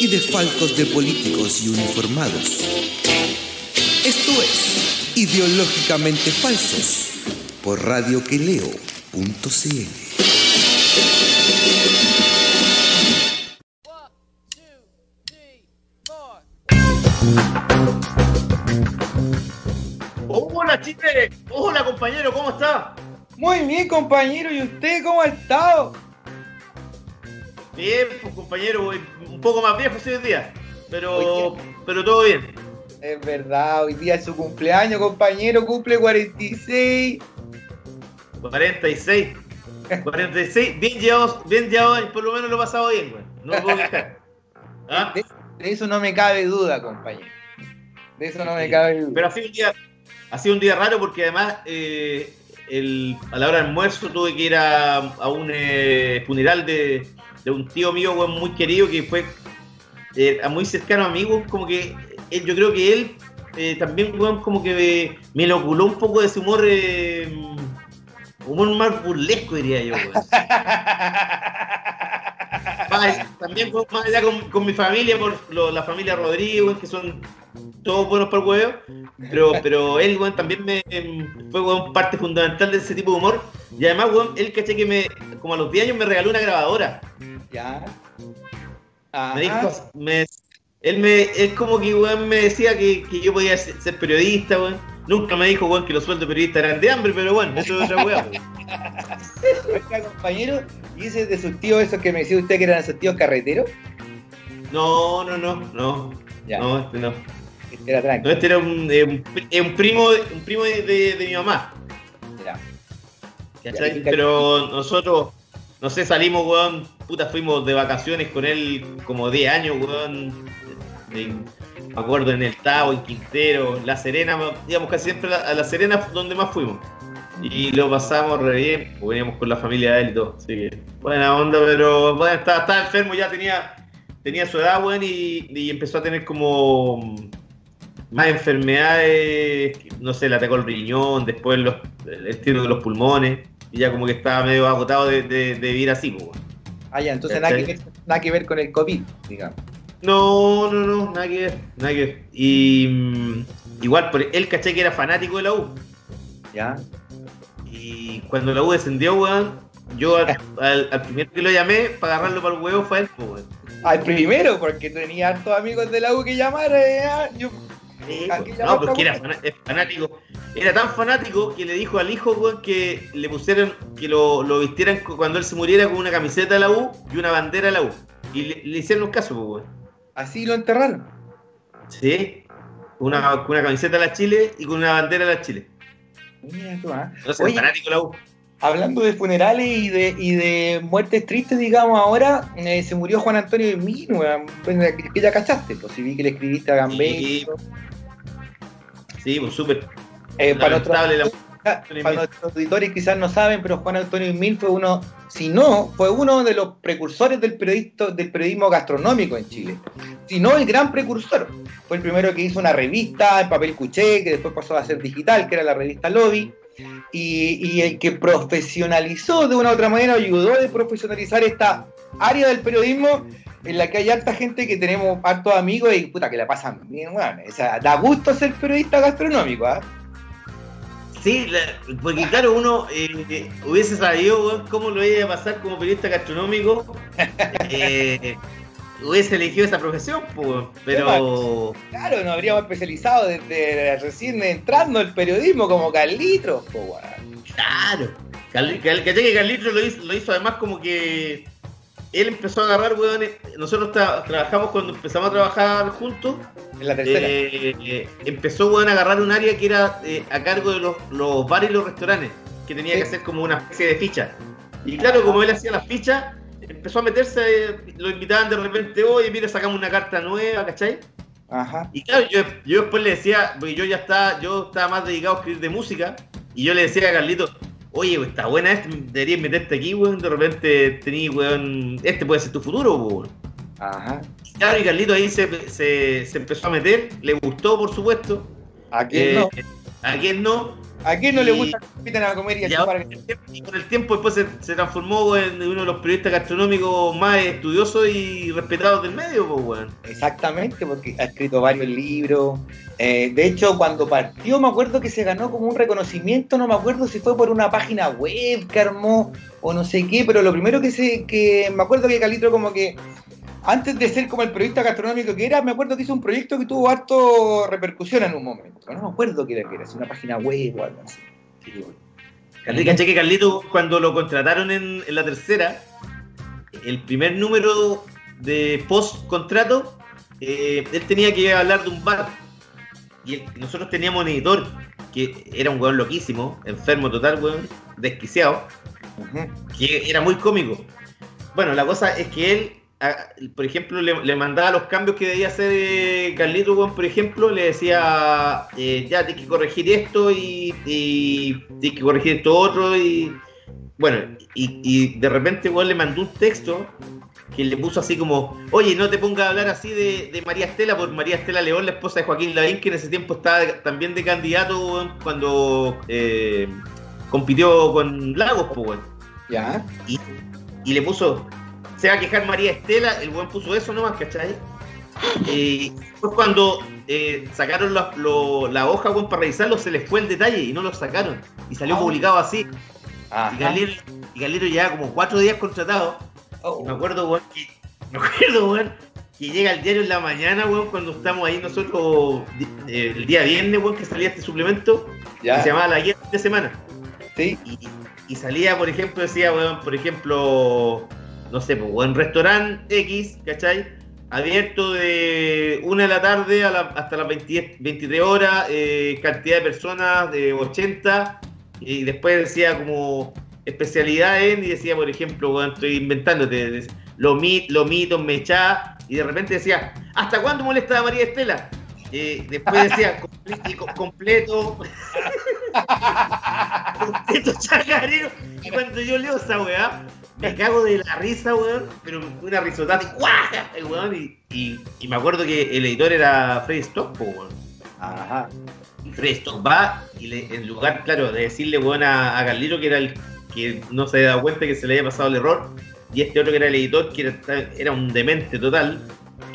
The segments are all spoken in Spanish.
y desfalcos de políticos y uniformados. Esto es Ideológicamente Falsos por radioqueleo.cl. Hola Chile, hola compañero, ¿cómo está? Muy bien, compañero. ¿Y usted cómo ha estado? Bien, pues compañero, un poco más viejo ese día, pero, pero todo bien. Es verdad, hoy día es su cumpleaños, compañero, cumple 46. 46. 46, bien llevado, bien llevado, por lo menos lo he pasado bien, güey. No me puedo quejar. ¿Ah? De, eso no me cabe duda, compañero. De eso no me cabe duda. Pero ha sido un día, ha sido un día raro porque además eh, el, a la hora del almuerzo tuve que ir a, a un eh, funeral de, de, un tío mío muy querido que fue eh, muy cercano a mí, como que eh, yo creo que él eh, también como que me, inoculó un poco de ese humor, eh, humor más burlesco diría yo. también allá con, con, mi familia, por lo, la familia Rodríguez, que son todos buenos para el huevo, pero, pero él, también me, fue parte fundamental de ese tipo de humor. Y además, él caché que me, como a los 10 años me regaló una grabadora. Ya. Me dijo, me, él me, es como que me decía que, que, yo podía ser, periodista, weón. Nunca me dijo, weón, que los sueldos de periodista eran de hambre, pero bueno, eso es otra weá, compañero, ¿y ese de sus tíos, esos que me decía usted que eran sus tíos carreteros? No, no, no, no. Ya. No, este no. Este era tranquilo. No, este era un, eh, un, un, primo, un primo de, de, de mi mamá. Ya. Pero nosotros, no sé, salimos, weón, puta, fuimos de vacaciones con él como 10 años, weón. De, me acuerdo en el Tavo, en Quintero, La Serena, digamos casi siempre a La Serena donde más fuimos. Y lo pasamos re bien, pues veníamos con la familia de él y todo. Así que, buena onda, pero bueno, estaba, enfermo, ya tenía, tenía su edad, weón, y, y empezó a tener como más enfermedades, no sé, le atacó el riñón, después los, el estilo de los pulmones, y ya como que estaba medio agotado de, de, de vivir así, pues. Ah, ya, entonces nada que, ver, nada que ver con el COVID, digamos. No, no, no, nada que ver, nada que ver. Y mm, igual, por él caché que era fanático de la U. Ya. Y cuando la U descendió, weón, yo al, al, al primero que lo llamé para agarrarlo para el huevo fue él, weón. Al primero, porque tenía hartos amigos de la U que llamar, eh, yo Sí, no, porque era fanático. Era tan fanático que le dijo al hijo weón, que le pusieran, que lo, lo, vistieran cuando él se muriera con una camiseta de la U y una bandera de la U. Y le, le hicieron un caso, weón. ¿Así lo enterraron? Sí, una, con una camiseta de la Chile y con una bandera de la Chile. Mira tú, ¿ah? No sé, Oye, fanático de la U. Hablando de funerales y de, y de muertes tristes, digamos, ahora eh, se murió Juan Antonio de Mino, pues, que ya cachaste, pues si vi que le escribiste a Gambé. Sí, sí pues súper. Eh, para, nuestros, para nuestros auditores quizás no saben, pero Juan Antonio Mil fue uno, si no, fue uno de los precursores del, del periodismo gastronómico en Chile. Si no, el gran precursor. Fue el primero que hizo una revista en papel cuché, que después pasó a ser digital, que era la revista Lobby. Y, y, el que profesionalizó de una u otra manera, ayudó a profesionalizar esta área del periodismo en la que hay harta gente que tenemos hartos amigos y puta que la pasan bien, bueno, o sea, da gusto ser periodista gastronómico, ¿ah? ¿eh? Sí, la, porque claro, uno eh, hubiese sabido cómo lo iba a pasar como periodista gastronómico, eh, hubiese elegido esa profesión, pues, pero... Claro, nos habríamos especializado desde recién entrando el periodismo como Carlitos, pues, Claro, que Carlitos lo hizo, lo hizo además como que él empezó a agarrar, weón. Nosotros tra trabajamos cuando empezamos a trabajar juntos. En la tercera. Eh, eh, empezó, weón, a agarrar un área que era eh, a cargo de los, los, bares y los restaurantes. Que tenía sí. que hacer como una especie de ficha. Y claro, como él hacía las fichas, empezó a meterse. Lo invitaban de repente, oye, mira, sacamos una carta nueva, ¿cachai? Ajá. Y claro, yo, yo después le decía, porque yo ya estaba, yo estaba más dedicado a escribir de música, y yo le decía a Carlito, oye, está buena esto, deberías meterte aquí, weón, de repente tení, weón, este puede ser tu futuro, weón. Ajá. Claro, y Carlito ahí se, se, se, empezó a meter, le gustó, por supuesto. ¿A quién no? Eh, ¿A quién no? ¿A quién no le gusta que inviten a comer y a? Y con el tiempo después se, transformó en uno de los periodistas gastronómicos más estudiosos y respetados del medio, pues, weón. Exactamente, porque ha escrito varios libros. Eh, de hecho, cuando partió, me acuerdo que se ganó como un reconocimiento, no me acuerdo si fue por una página web que armó o no sé qué, pero lo primero que se, que me acuerdo que Calitro como que antes de ser como el periodista gastronómico que era, me acuerdo que hizo un proyecto que tuvo harto repercusión en un momento. No me acuerdo qué era, que era, una página web o algo así. que Carlito, cuando lo contrataron en, la tercera, el primer número de post-contrato, eh, él tenía que hablar de un bar. Y nosotros teníamos un editor que era un weón loquísimo, enfermo total, weón, desquiciado, que era muy cómico. Bueno, la cosa es que él por ejemplo, le, mandaba los cambios que debía hacer eh, Carlito, por ejemplo, le decía, eh, ya tienes que corregir esto y, tienes que corregir esto otro y bueno, y, de repente igual le mandó un texto que le puso así como, oye, no te pongas a hablar así de, María Estela, por María Estela León, la esposa de Joaquín Lavín, que en ese tiempo estaba también de candidato cuando eh, compitió con Lagos, pues, Ya. y le puso, se va a quejar María Estela, el buen puso eso nomás, ¿cachai? Y después cuando eh, sacaron la, hoja buen, para revisarlo, se les fue el detalle y no lo sacaron. Y salió ah. publicado así. Y Galero, y como cuatro días contratado. Oh. me acuerdo, weón, que, me acuerdo, weón, que llega el diario en la mañana, weón, cuando estamos ahí nosotros, eh, el día viernes, weón, que salía este suplemento, que se llamaba La Guía de Semana. Sí. Y, y salía, por ejemplo, decía, weón, por ejemplo, no sé, pues, en restaurante X, ¿cachai? Abierto de 1 de la tarde hasta las 23 horas, eh, cantidad de personas de 80, y después decía como especialidad en, y decía, por ejemplo, bueno, estoy inventándote, lo, mit, lo mito, y de repente decía, ¿hasta cuándo molesta a María Estela? Eh, después decía, completo, completo, completo chacarero, y cuando yo leo esa weá, me cago de la risa, weón, pero una risotata y weón, y, y, me acuerdo que el editor era Freddy Stock, weón. Ajá. Y Freddy Stock va y le, en lugar, claro, de decirle, weón, a, a Carlito que era el que no se había dado cuenta que se le había pasado el error, y este otro que era el editor, que era, un demente total,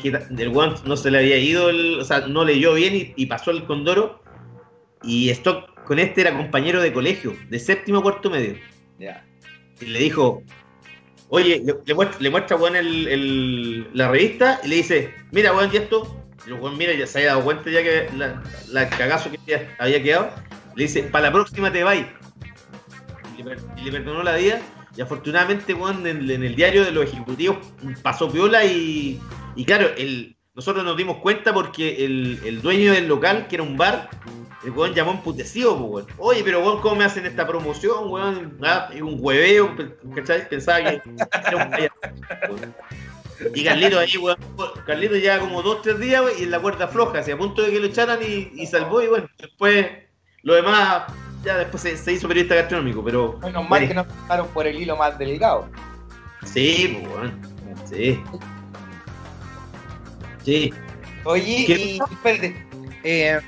que del weón no se le había ido, el, o sea, no leyó bien y, pasó el condoro, y Stock con este era compañero de colegio, de séptimo cuarto medio. Ya. Y le dijo, Oye, le, muestra, le muestra el, la revista y le dice, mira, weón, y esto. Y mira, ya se había dado cuenta ya que la, la cagazo que había quedado. Le dice, para la próxima te vais. Y, le, perdonó la vida. Y afortunadamente, weón, en, el diario de los ejecutivos pasó piola y, y claro, el, nosotros nos dimos cuenta porque el, el dueño del local, que era un bar, el weón llamó emputecido, weón. Oye, pero weón, ¿cómo me hacen esta promoción, weón? Ah, un hueveo, ¿cachai? Pensaba que era un payaso. Y Carlito ahí, weón, Carlito ya como dos, tres días, weón, y en la cuerda floja, así a punto de que lo echaran y, y salvó, y bueno, después lo demás, ya después se, hizo periodista gastronómico, pero. Bueno, mal que no pasaron por el hilo más delgado. Sí, pues, weón. Sí. Sí. Oye, y espérate, eh,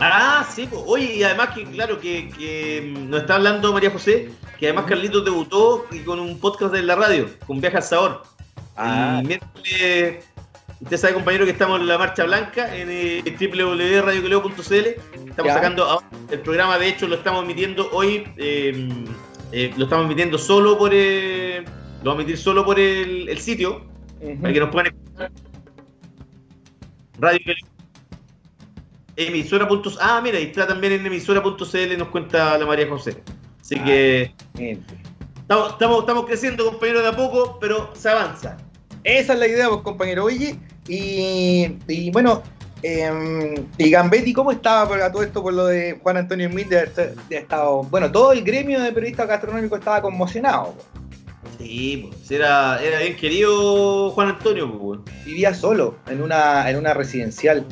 Ah, sí, pues. oye, y además que, claro, que, que nos está hablando María José, que además Carlitos debutó con un podcast de la radio, con Viaje al Sabor. Ah. Y miércoles, usted sabe, compañero, que estamos en la Marcha Blanca en eh, Estamos sacando el programa, de hecho, lo estamos emitiendo hoy, eh, eh, lo estamos emitiendo solo por, lo vamos a emitir solo por el, sitio, para que nos puedan escuchar. Radio emisora. Ah, mira, ahí está también en emisora.cl, nos cuenta la María José. Así ah, que estamos, estamos, creciendo, compañero, de a poco, pero se avanza. Esa es la idea, pues, compañero. Oye, y, bueno, eh, y Gambetti, ¿cómo estaba por todo esto por lo de Juan Antonio Smith? De, estado, bueno, todo el gremio de periodistas gastronómicos estaba conmocionado. Sí, pues, era, era bien querido Juan Antonio, pues. Vivía solo, en una, en una residencial.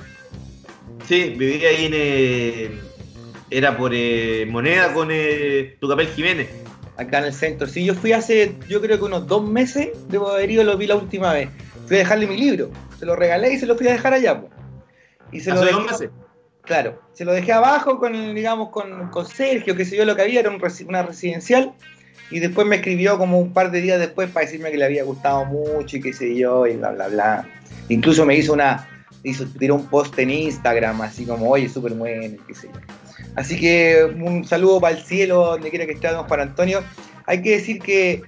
Sí, vivía ahí en. Eh, era por eh, Moneda con eh, Tucapel Jiménez. Acá en el centro. Sí, yo fui hace, yo creo que unos dos meses, debo haber ido, lo vi la última vez. Fui a dejarle mi libro. Se lo regalé y se lo fui a dejar allá, pues. Y se lo ¿Hace dejé, dos meses? Claro, se lo dejé abajo con, digamos, con, con Sergio, que sé yo lo que había, era un una residencial. Y después me escribió como un par de días después para decirme que le había gustado mucho y qué sé yo, y bla, bla, bla. Incluso me hizo una, hizo, tiró un post en Instagram, así como, oye, súper bueno, qué sé yo. Así que un saludo para el cielo, donde quiera que esté don Juan Antonio. Hay que decir que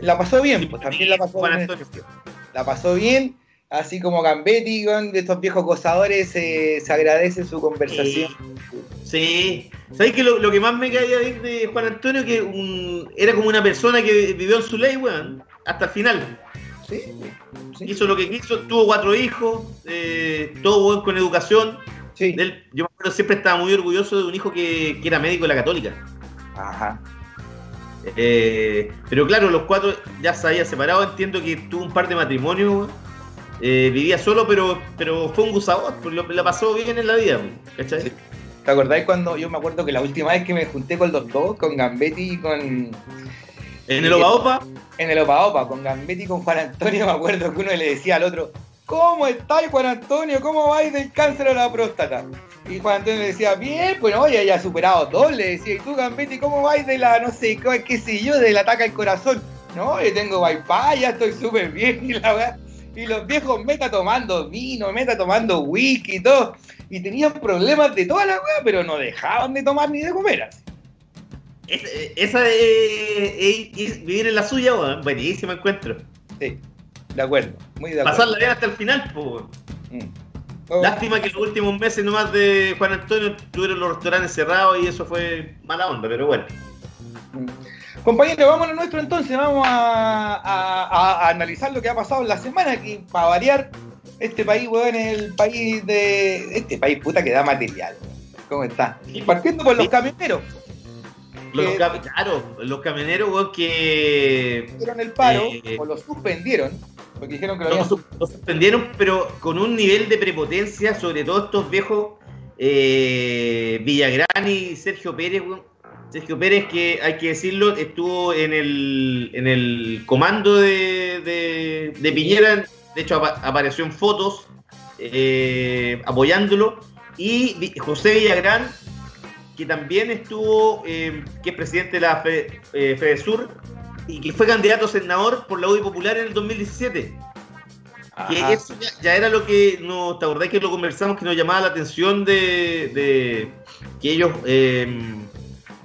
la pasó bien, pues también la pasó bien. La pasó bien, así como Gambetti, con de estos viejos gozadores, eh, se agradece su conversación. Sí. ¿Sabes que lo, lo que más me caía de Juan Antonio que un, era como una persona que vivió en su ley, weón, hasta el final. Sí, sí, Hizo lo que quiso, tuvo cuatro hijos, eh, todo weón con educación. sí. Él, yo me acuerdo, siempre estaba muy orgulloso de un hijo que, que era médico de la católica. Ajá. Eh, pero claro, los cuatro ya se había separado. Entiendo que tuvo un par de matrimonios. weón. Eh, vivía solo, pero, pero fue un gozador. pues, la pasó bien en la vida. ¿Cachai? Sí. ¿Te acordáis cuando yo me acuerdo que la última vez que me junté con los dos, con Gambetti y con. En el Opa Opa, En el Opa Opa, con Gambetti y con Juan Antonio, me acuerdo que uno le decía al otro: ¿Cómo estáis, Juan Antonio? ¿Cómo vais del cáncer a la próstata? Y Juan Antonio le decía: Bien, pues no, ya, superado dos. Le decía: ¿Y tú, Gambetti, cómo vais de la, no sé, qué, qué sé yo, del ataque al corazón? No, yo tengo wifi, ya estoy súper bien. Y, la weá- y los viejos meta tomando vino, meta tomando whisky y todo. Y tenían problemas de toda la weá, pero no dejaban de tomar ni de comer. así. es- eh, esa es, es- es vivir en la suya, weón. buenísimo encuentro. Sí, de acuerdo, muy de acuerdo. Pasarla bien hasta el final. Mm. Oh, Lástima que los últimos meses nomás de Juan Antonio tuvieron los restaurantes cerrados y eso fue mala onda, pero bueno. mm. Compañero, vamos a nuestro entonces, vamos a, a- a- a analizar lo que ha pasado en la semana, que para variar, este país, weón, es el país de... Este país, puta, que da material. ¿Cómo está? Partiendo por los camioneros, Los, Que- cam- claro, los camioneros, weón, que hicieron el paro, Eh. o lo suspendieron, porque dijeron que lo habían su- lo suspendieron, pero con un nivel de prepotencia, sobre todo estos viejos eh, Villagrán y Sergio Pérez, weón. Sergio Pérez, que hay que decirlo, estuvo en el, en el comando de, de, de Piñera, de hecho apa- apareció en fotos eh, apoyándolo, y José Villagrán, que también estuvo, eh, que es presidente de la Fe- eh, FEDESUR, y que fue candidato a senador por la UDI Popular en el 2017. Que eso ya, ya era lo que nos, ¿te acordás que lo conversamos? Que nos llamaba la atención de, de que ellos eh,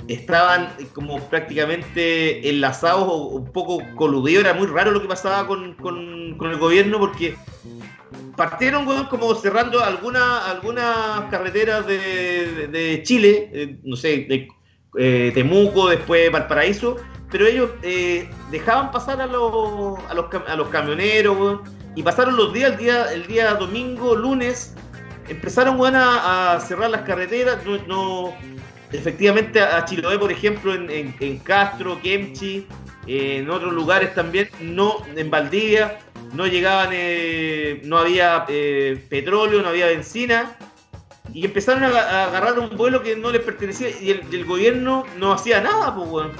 estaban como prácticamente enlazados o un poco coludidos. Era muy raro lo que pasaba con, con- el gobierno porque partieron como cerrando alguna- algunas carreteras de, de- Chile, eh, no sé, de eh, Temuco, después Valparaíso, pero ellos eh, dejaban pasar a los, a los, a los camioneros, weón, y pasaron los días, el día, el día domingo, lunes, empezaron a, a cerrar las carreteras, no, no- efectivamente a Chiloé, por ejemplo, en, en- en Castro, Kemchi, eh, en otros lugares también, no, en Valdivia, no llegaban, eh, no había eh, petróleo, no había benzina, y empezaron a, a agarrar un vuelo que no les pertenecía, y el, gobierno no hacía nada, pues, weón.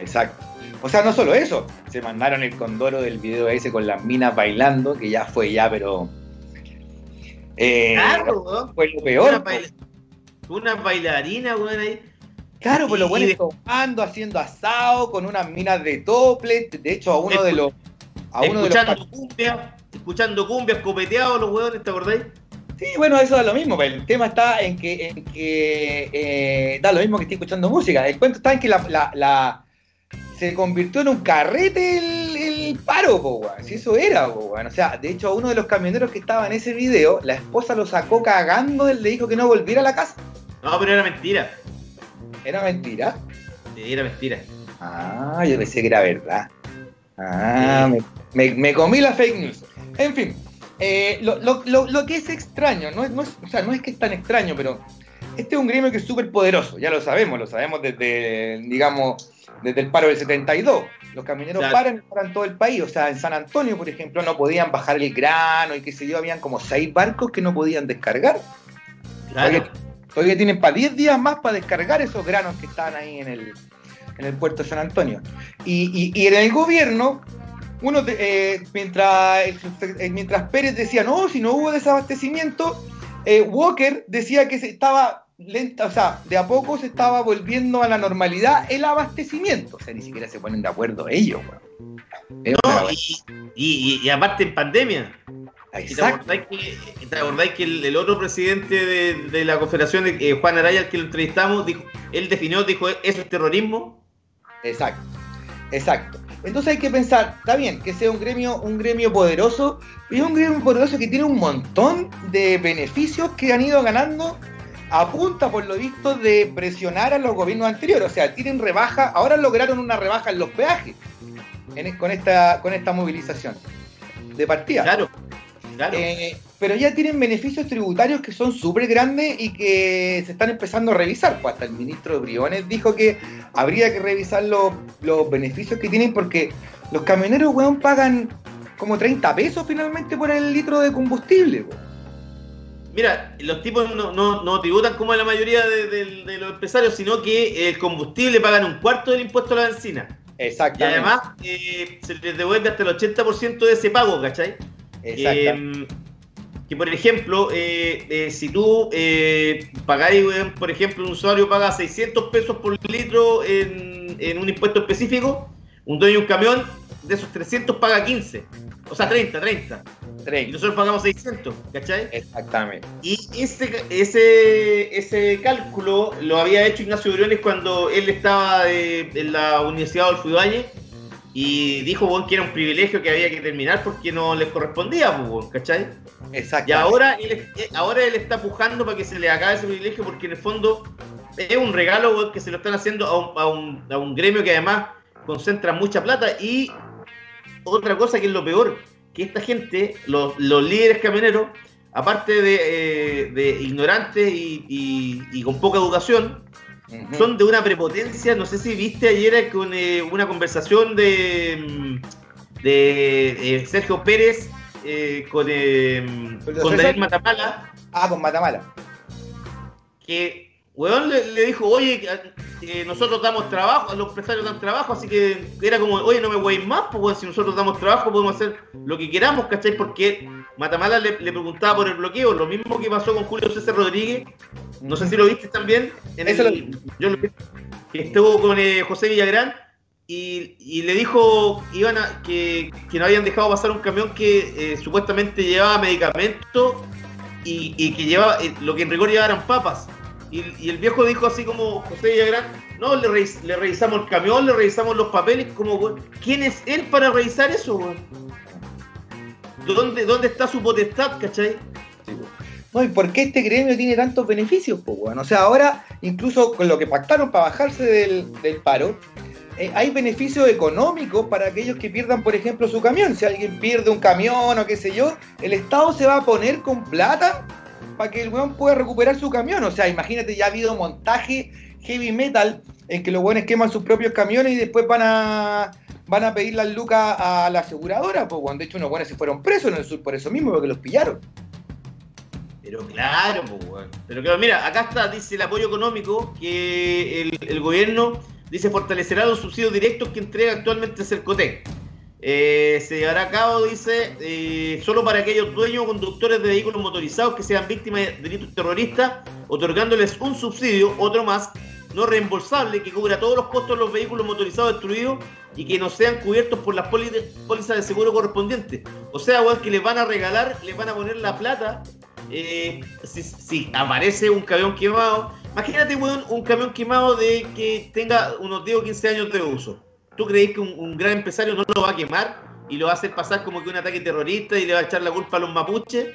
Exacto. O sea, no solo eso, se mandaron el condoro del video ese con las minas bailando, que ya fue ya, pero... eh, Claro, weón. fue lo peor. Una bailarina, weón, ahí. Claro, pues los buenos tomando, haciendo asado, con unas minas de tople. De hecho, a uno de los. A uno de los. escuchando cumbia, escuchando cumbia, escopeteados los weones, ¿te acordáis? Sí, bueno, eso da lo mismo, pero el tema está en que, en que eh, da lo mismo que estoy escuchando música. El cuento está en que la, la- la- se convirtió en un carrete el, el paro, po. Si eso era, po. O sea, de hecho, a uno de los camioneros que estaba en ese video, la esposa lo sacó cagando, él le dijo que no volviera a la casa. No, pero era mentira. Era mentira. Sí, Era mentira. Ah, yo pensé que era verdad. Ah, me, me- me comí la fake news. En fin, eh, lo, lo- lo- lo que es extraño, no es, no es- o sea, no es que es tan extraño, pero este es un gremio que es súper poderoso, ya lo sabemos, lo sabemos desde, digamos, desde el paro del 72. Los camioneros paran en todo el país, o sea, en San Antonio, por ejemplo, no podían bajar el grano y qué sé yo, habían como seis barcos que no podían descargar. Claro. Todavía, tienen para 10 días más para descargar esos granos que estaban ahí en el, en el puerto de San Antonio. Y, y, en el gobierno, uno eh, mientras, eh, mientras Pérez decía, no, si no hubo desabastecimiento, eh, Walker decía que se estaba lenta, o sea, de a poco se estaba volviendo a la normalidad el abastecimiento. O sea, ni siquiera se ponen de acuerdo ellos, No, y, y, aparte en pandemia. ¿Te acordáis que, ¿te acordáis que el, otro presidente de, la Confederación, eh, Juan Araya, al que lo entrevistamos, dijo, él definió, dijo, ¿eso es terrorismo? Exacto, exacto. Entonces hay que pensar, está bien, que sea un gremio, un gremio poderoso, y es un gremio poderoso que tiene un montón de beneficios que han ido ganando a punta, por lo visto, de presionar a los gobiernos anteriores. O sea, tienen rebaja, ahora lograron una rebaja en los peajes con, esta, con esta movilización de partida. Claro. Eh, pero ya tienen beneficios tributarios que son súper grandes y que se están empezando a revisar. Pues hasta el ministro Briones dijo que habría que revisar los, beneficios que tienen porque los camioneros, weón, pagan como 30 pesos finalmente por el litro de combustible. Mira, los tipos no, tributan como la mayoría de, los empresarios, sino que el combustible pagan un cuarto del impuesto a la benzina. Exactamente. Y además eh, se les devuelve hasta el 80% de ese pago, ¿cachai? Eh, que por ejemplo, eh, eh, si tú eh, pagáis, por ejemplo, un usuario paga 600 pesos por litro en, en, un impuesto específico, un dueño de un camión de esos 300 paga 15, o sea, 30, 30. Y nosotros pagamos 600, ¿cachai? Exactamente. Y ese, ese, ese cálculo lo había hecho Ignacio Briones cuando él estaba en la Universidad del Valle y dijo bueno, que era un privilegio que había que terminar porque no les correspondía, pues, ¿cachai? Exacto. Y ahora él, eh, ahora él está pujando para que se le acabe ese privilegio porque en el fondo es un regalo que se lo están haciendo a un, a un, gremio que además concentra mucha plata y otra cosa que es lo peor, que esta gente, los, líderes camioneros, aparte de, eh, de ignorantes y, y, con poca educación, son de una prepotencia. No sé si viste ayer con eh, una conversación de, mm, de eh, Sergio Pérez eh, con, con Daniel Matamala. Ah, con Matamala. Que, weón, le, dijo, oye, nosotros damos trabajo, los empresarios dan trabajo, así que era como, oye, no me voy más, pues si nosotros damos trabajo podemos hacer lo que queramos, ¿cachai? Porque Matamala le, le preguntaba por el bloqueo, lo mismo que pasó con Julio César Rodríguez no sé si lo viste también. En el, Yo lo vi. Estuvo con eh, José Villagrán y, le dijo iban a, que, no habían dejado pasar un camión que eh, supuestamente llevaba medicamentos y, que llevaba eh, lo que en rigor llevaban papas. Y, el viejo dijo así como José Villagrán, no, le, le, revisamos el camión, le revisamos los papeles, como, ¿quién es él para revisar eso, ¿Dónde, ¿Dónde está su potestad, cachai? No, ¿y por qué este gremio tiene tantos beneficios? Pues, bueno? O sea, ahora, incluso con lo que pactaron para bajarse del, paro, eh, hay beneficios económicos para aquellos que pierdan, por ejemplo, su camión. Si alguien pierde un camión o qué sé yo, el Estado se va a poner con plata para que el weón pueda recuperar su camión. O sea, imagínate, ya ha habido montaje heavy metal en que los weones queman sus propios camiones y después van a van a pedir las lucas a la aseguradora, pues cuando de hecho unos buenos se fueron presos en el sur por eso mismo, porque los pillaron. Pero claro, pues, Pero claro, mira, acá está, dice el apoyo económico que el, gobierno dice fortalecerá los subsidios directos que entrega actualmente Cercotec. Eh, se llevará a cabo, dice, eh, solo para aquellos dueños o conductores de vehículos motorizados que sean víctimas de delitos terroristas, otorgándoles un subsidio, otro más, no reembolsable, que cubra todos los costos de los vehículos motorizados destruidos y que no sean cubiertos por las pólizas de seguro correspondientes. O sea, que les van a regalar, les van a poner la plata eh, si, aparece un camión quemado, imagínate un camión quemado de que tenga unos 10 o 15 años de uso. ¿Tú crees que un, gran empresario no lo va a quemar y lo va a hacer pasar como que un ataque terrorista y le va a echar la culpa a los mapuches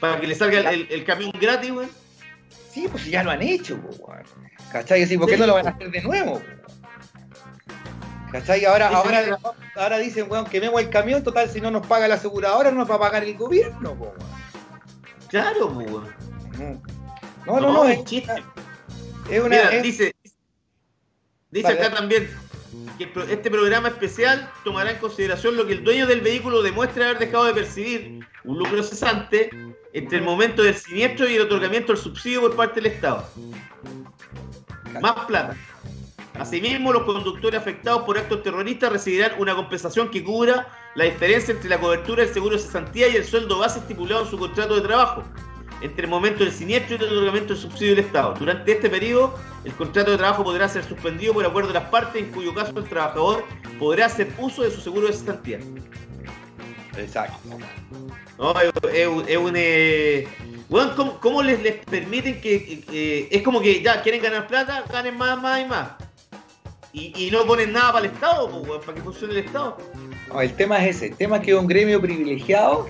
para que le salga el, camión gratis, weón? Sí, pues ya lo han hecho, weón. ¿Cachai? ¿Por qué no lo van a hacer de nuevo? ¿Cachai? Ahora, ahora, ahora dicen, weón, quememos el camión, total, si no nos paga la aseguradora, no nos va a pagar el gobierno, weón. Claro, pues. No, no, no, es chiste. Es una, Dice, dice acá también este programa especial tomará en consideración lo que el dueño del vehículo demuestre haber dejado de percibir un lucro cesante entre el momento del siniestro y el otorgamiento del subsidio por parte del Estado. Más plata. Asimismo, los conductores afectados por actos terroristas recibirán una compensación que cubra la diferencia entre la cobertura del seguro de cesantía y el sueldo base estipulado en su contrato de trabajo, entre el momento del siniestro y el otorgamiento del subsidio del Estado. Durante este periodo, el contrato de trabajo podrá ser suspendido por acuerdo de las partes, en cuyo caso el trabajador podrá hacer uso de su seguro de cesantía. Exacto. No, es, un. Eh, ¿cómo, les, les, permiten que. es como que ya quieren ganar plata, ganen más, más y más. Y, no ponen nada para el Estado, para que funcione el Estado. el tema es ese. El tema es que es un gremio privilegiado,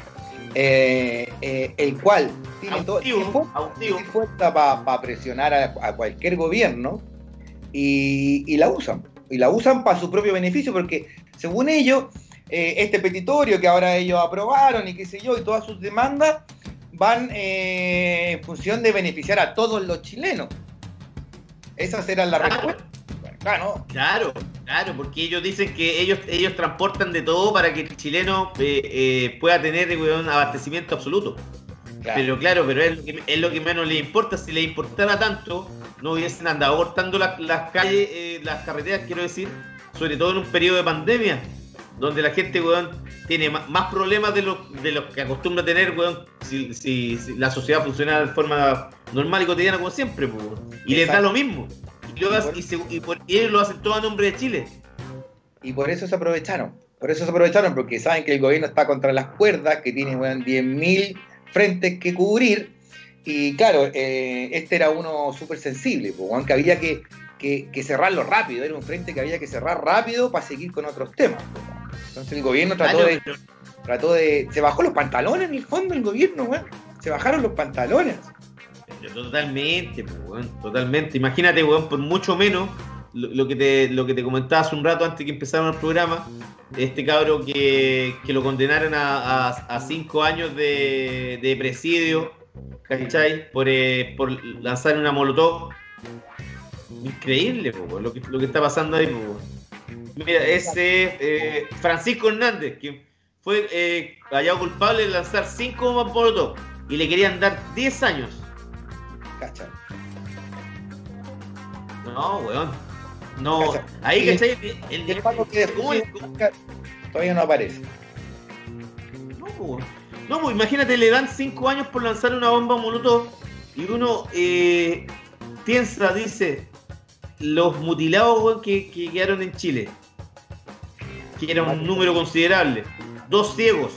eh, eh, el cual tiene todo fuerza para presionar a, cualquier gobierno y, y la usan. Y la usan para su propio beneficio, porque según ellos eh, este petitorio que ahora ellos aprobaron y qué sé yo, y todas sus demandas van en función de beneficiar a todos los chilenos. Esas será la respuesta. Claro, claro, claro, porque ellos dicen que ellos ellos transportan de todo para que el chileno eh, pueda tener un abastecimiento absoluto. Pero claro, pero es lo, que, menos le importa. Si le importara tanto, no hubiesen andado cortando las calles, las carreteras, quiero decir, sobre todo en un periodo de pandemia donde la gente, weón, tiene más problemas de los de los que acostumbra tener, weón, si, si, la sociedad funciona de forma normal y cotidiana como siempre, Y les da lo mismo. Y, ellos lo hacen todo a nombre de Chile. Y por eso se aprovecharon. Por eso se aprovecharon, porque saben que el gobierno está contra las cuerdas, que tiene, weón, 10.000 frentes que cubrir. Y claro, eh, este era uno súper sensible, pues, que había que, que, cerrarlo rápido. Era un frente que había que cerrar rápido para seguir con otros temas. Entonces el gobierno trató de. Trató de. Se bajó los pantalones en el fondo el gobierno, weón. Se bajaron los pantalones. Totalmente, pues, totalmente. Imagínate, weón, por mucho menos lo, que te, lo comentaba hace un rato antes que empezara el programa, este cabro que, lo condenaron a, a, cinco años de, presidio, ¿cachai? Por, eh, por lanzar una molotov. Increíble, lo, que, lo que está pasando ahí. Mira, ese eh, Francisco Hernández, que fue eh, hallado culpable de lanzar cinco bombas molotov y le querían dar 10 años. No, weón. No, ahí que el, el, que todavía no aparece. No, weón. No, pues imagínate, le dan 5 años por lanzar una bomba molotov y uno eh, piensa, dice, los mutilados que, que, quedaron en Chile que era un número considerable. Dos ciegos.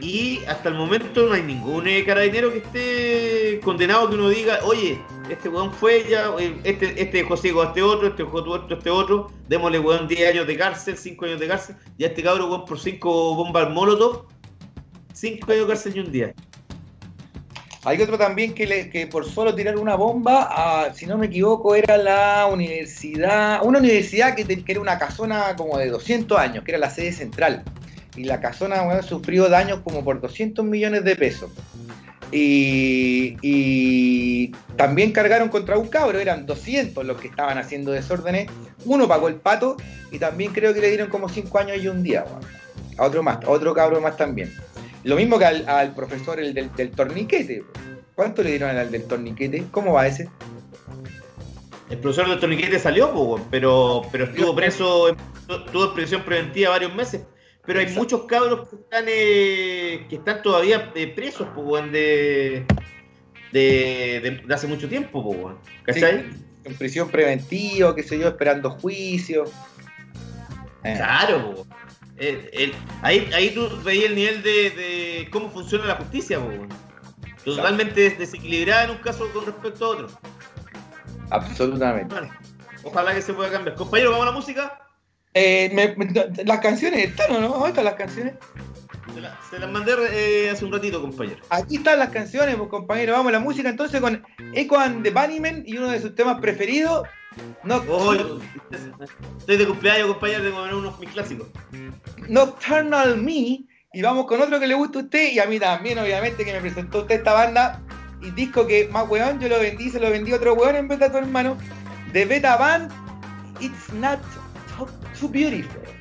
Y hasta el momento no hay ningún eh, carabinero que esté condenado que uno diga, oye, este weón fue ya, eh, este, este dejó ciego a este otro, este dejó otro, este otro, démosle weón 10 años de cárcel, 5 años de cárcel, y a este cabro weón por 5 bombas molotov, 5 años de cárcel y un día. Hay otro también que, le, que por solo tirar una bomba, si no me equivoco, era la universidad, una universidad que, que, era una casona como de 200 años, que era la sede central. Y la casona sufrió daños como por 200 millones de pesos. Y, y, también cargaron contra un cabro, eran 200 los que estaban haciendo desórdenes. Uno pagó el pato y también creo que le dieron como 5 años y un día. A otro más, a otro cabro más también. Lo mismo que al, profesor el del, torniquete. ¿Cuánto le dieron al del torniquete? ¿Cómo va ese? El profesor del torniquete salió, pero, pero estuvo preso, estuvo en prisión preventiva varios meses. Pero hay muchos cabros que están, eh, que están todavía eh, presos, de, de, hace mucho tiempo, ¿cachai? en prisión preventiva, qué sé yo, esperando juicio. Claro, ahí, ahí tú veías el nivel de, cómo funciona la justicia, totalmente desequilibrada en un caso con respecto a otro. Absolutamente. ojalá que se pueda cambiar. Compañero, ¿vamos a la música? Eh, las canciones están o no? ¿Dónde están las canciones? Se, las mandé eh, hace un ratito, compañero. Aquí están las canciones, pues, compañero. Vamos a la música entonces con Echo and the Bunnymen y uno de sus temas preferidos, estoy de cumpleaños, compañero, tengo que unos mis clásicos. Nocturnal Me. Y vamos con otro que le gusta a usted y a mí también, obviamente, que me presentó usted esta banda. y disco que más weón, yo lo vendí, se lo vendí a otro weón en vez de a tu hermano, de Beta Band, It's Not how, beautiful.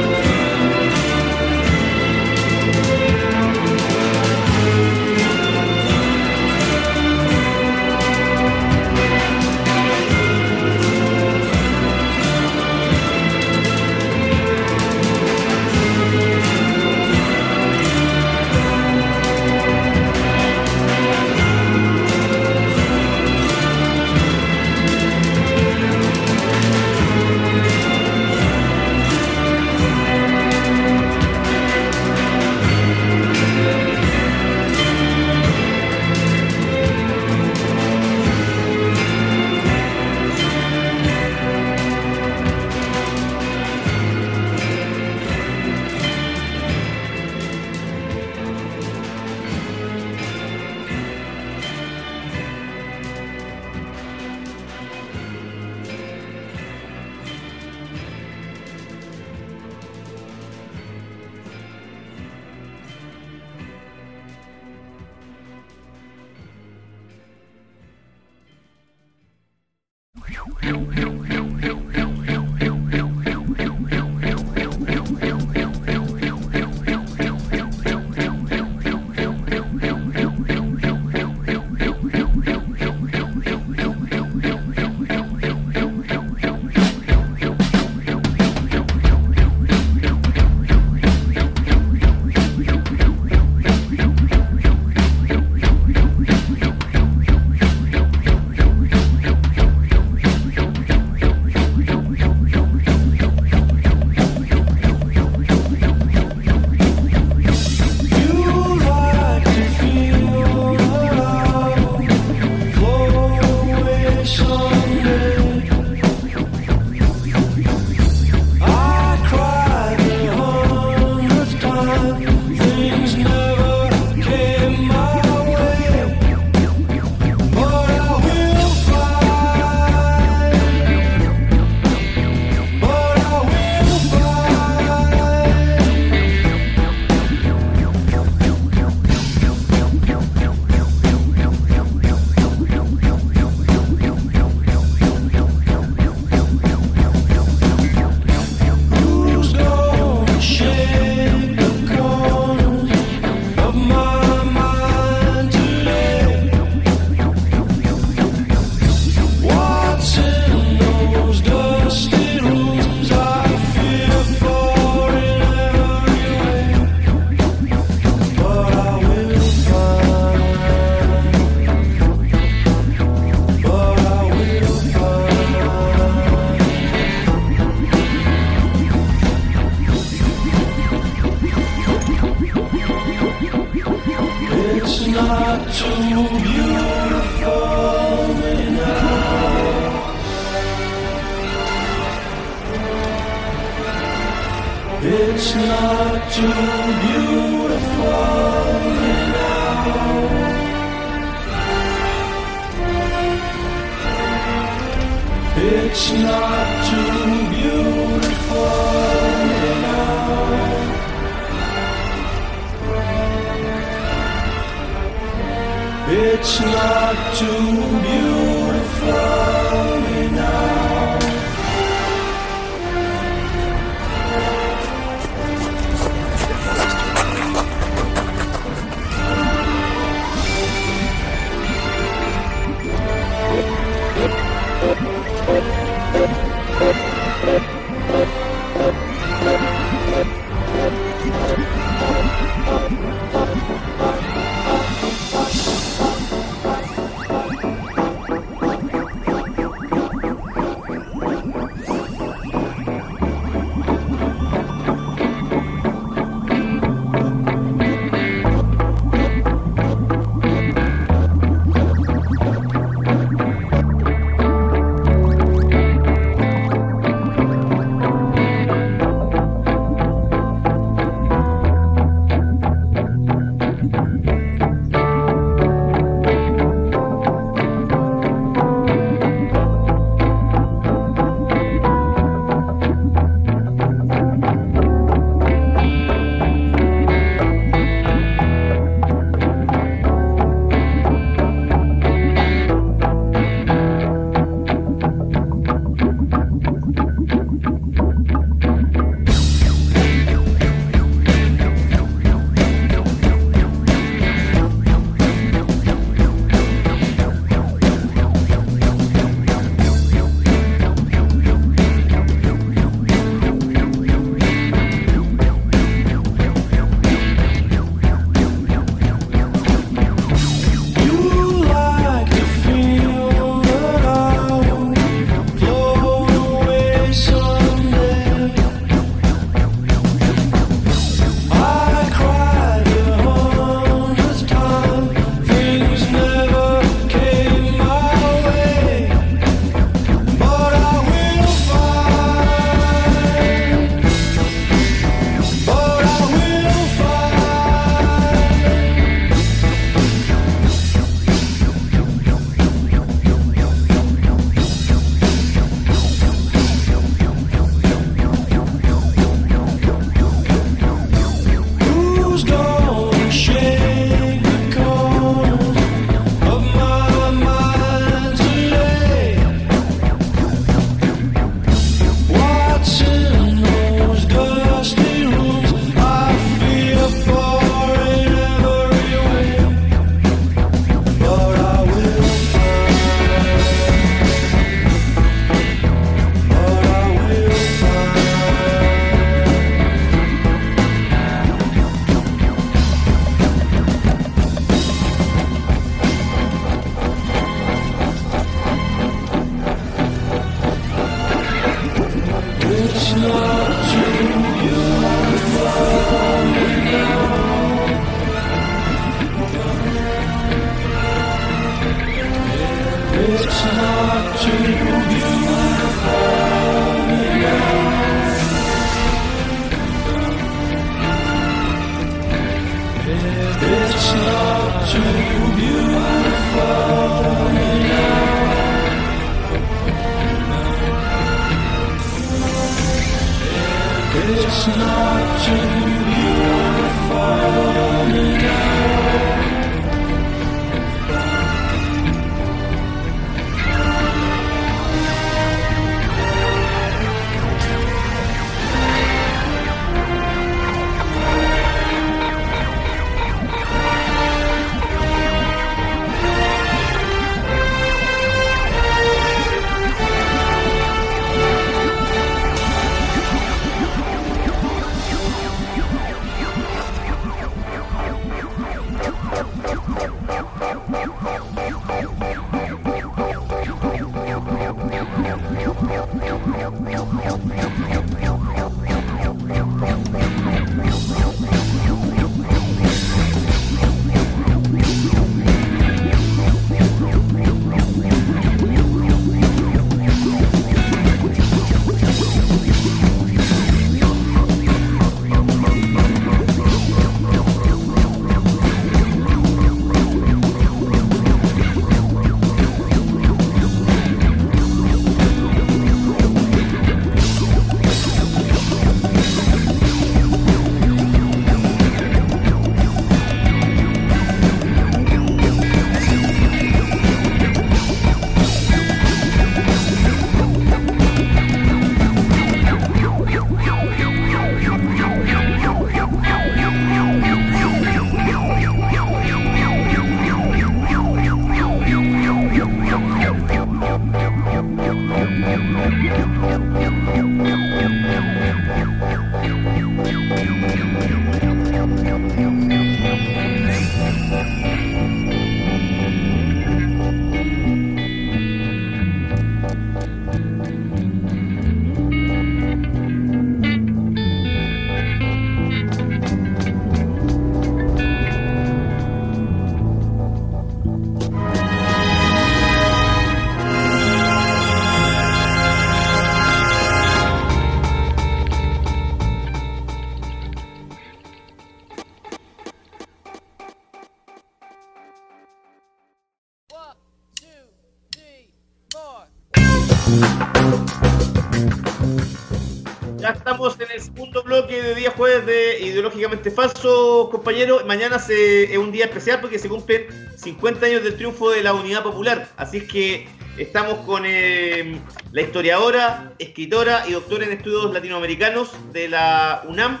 Ideológicamente falso, compañero. Mañana se, es un día especial porque se cumplen 50 años del triunfo de la Unidad Popular. Así es que estamos con eh, la historiadora, escritora y doctora en estudios latinoamericanos de la UNAM,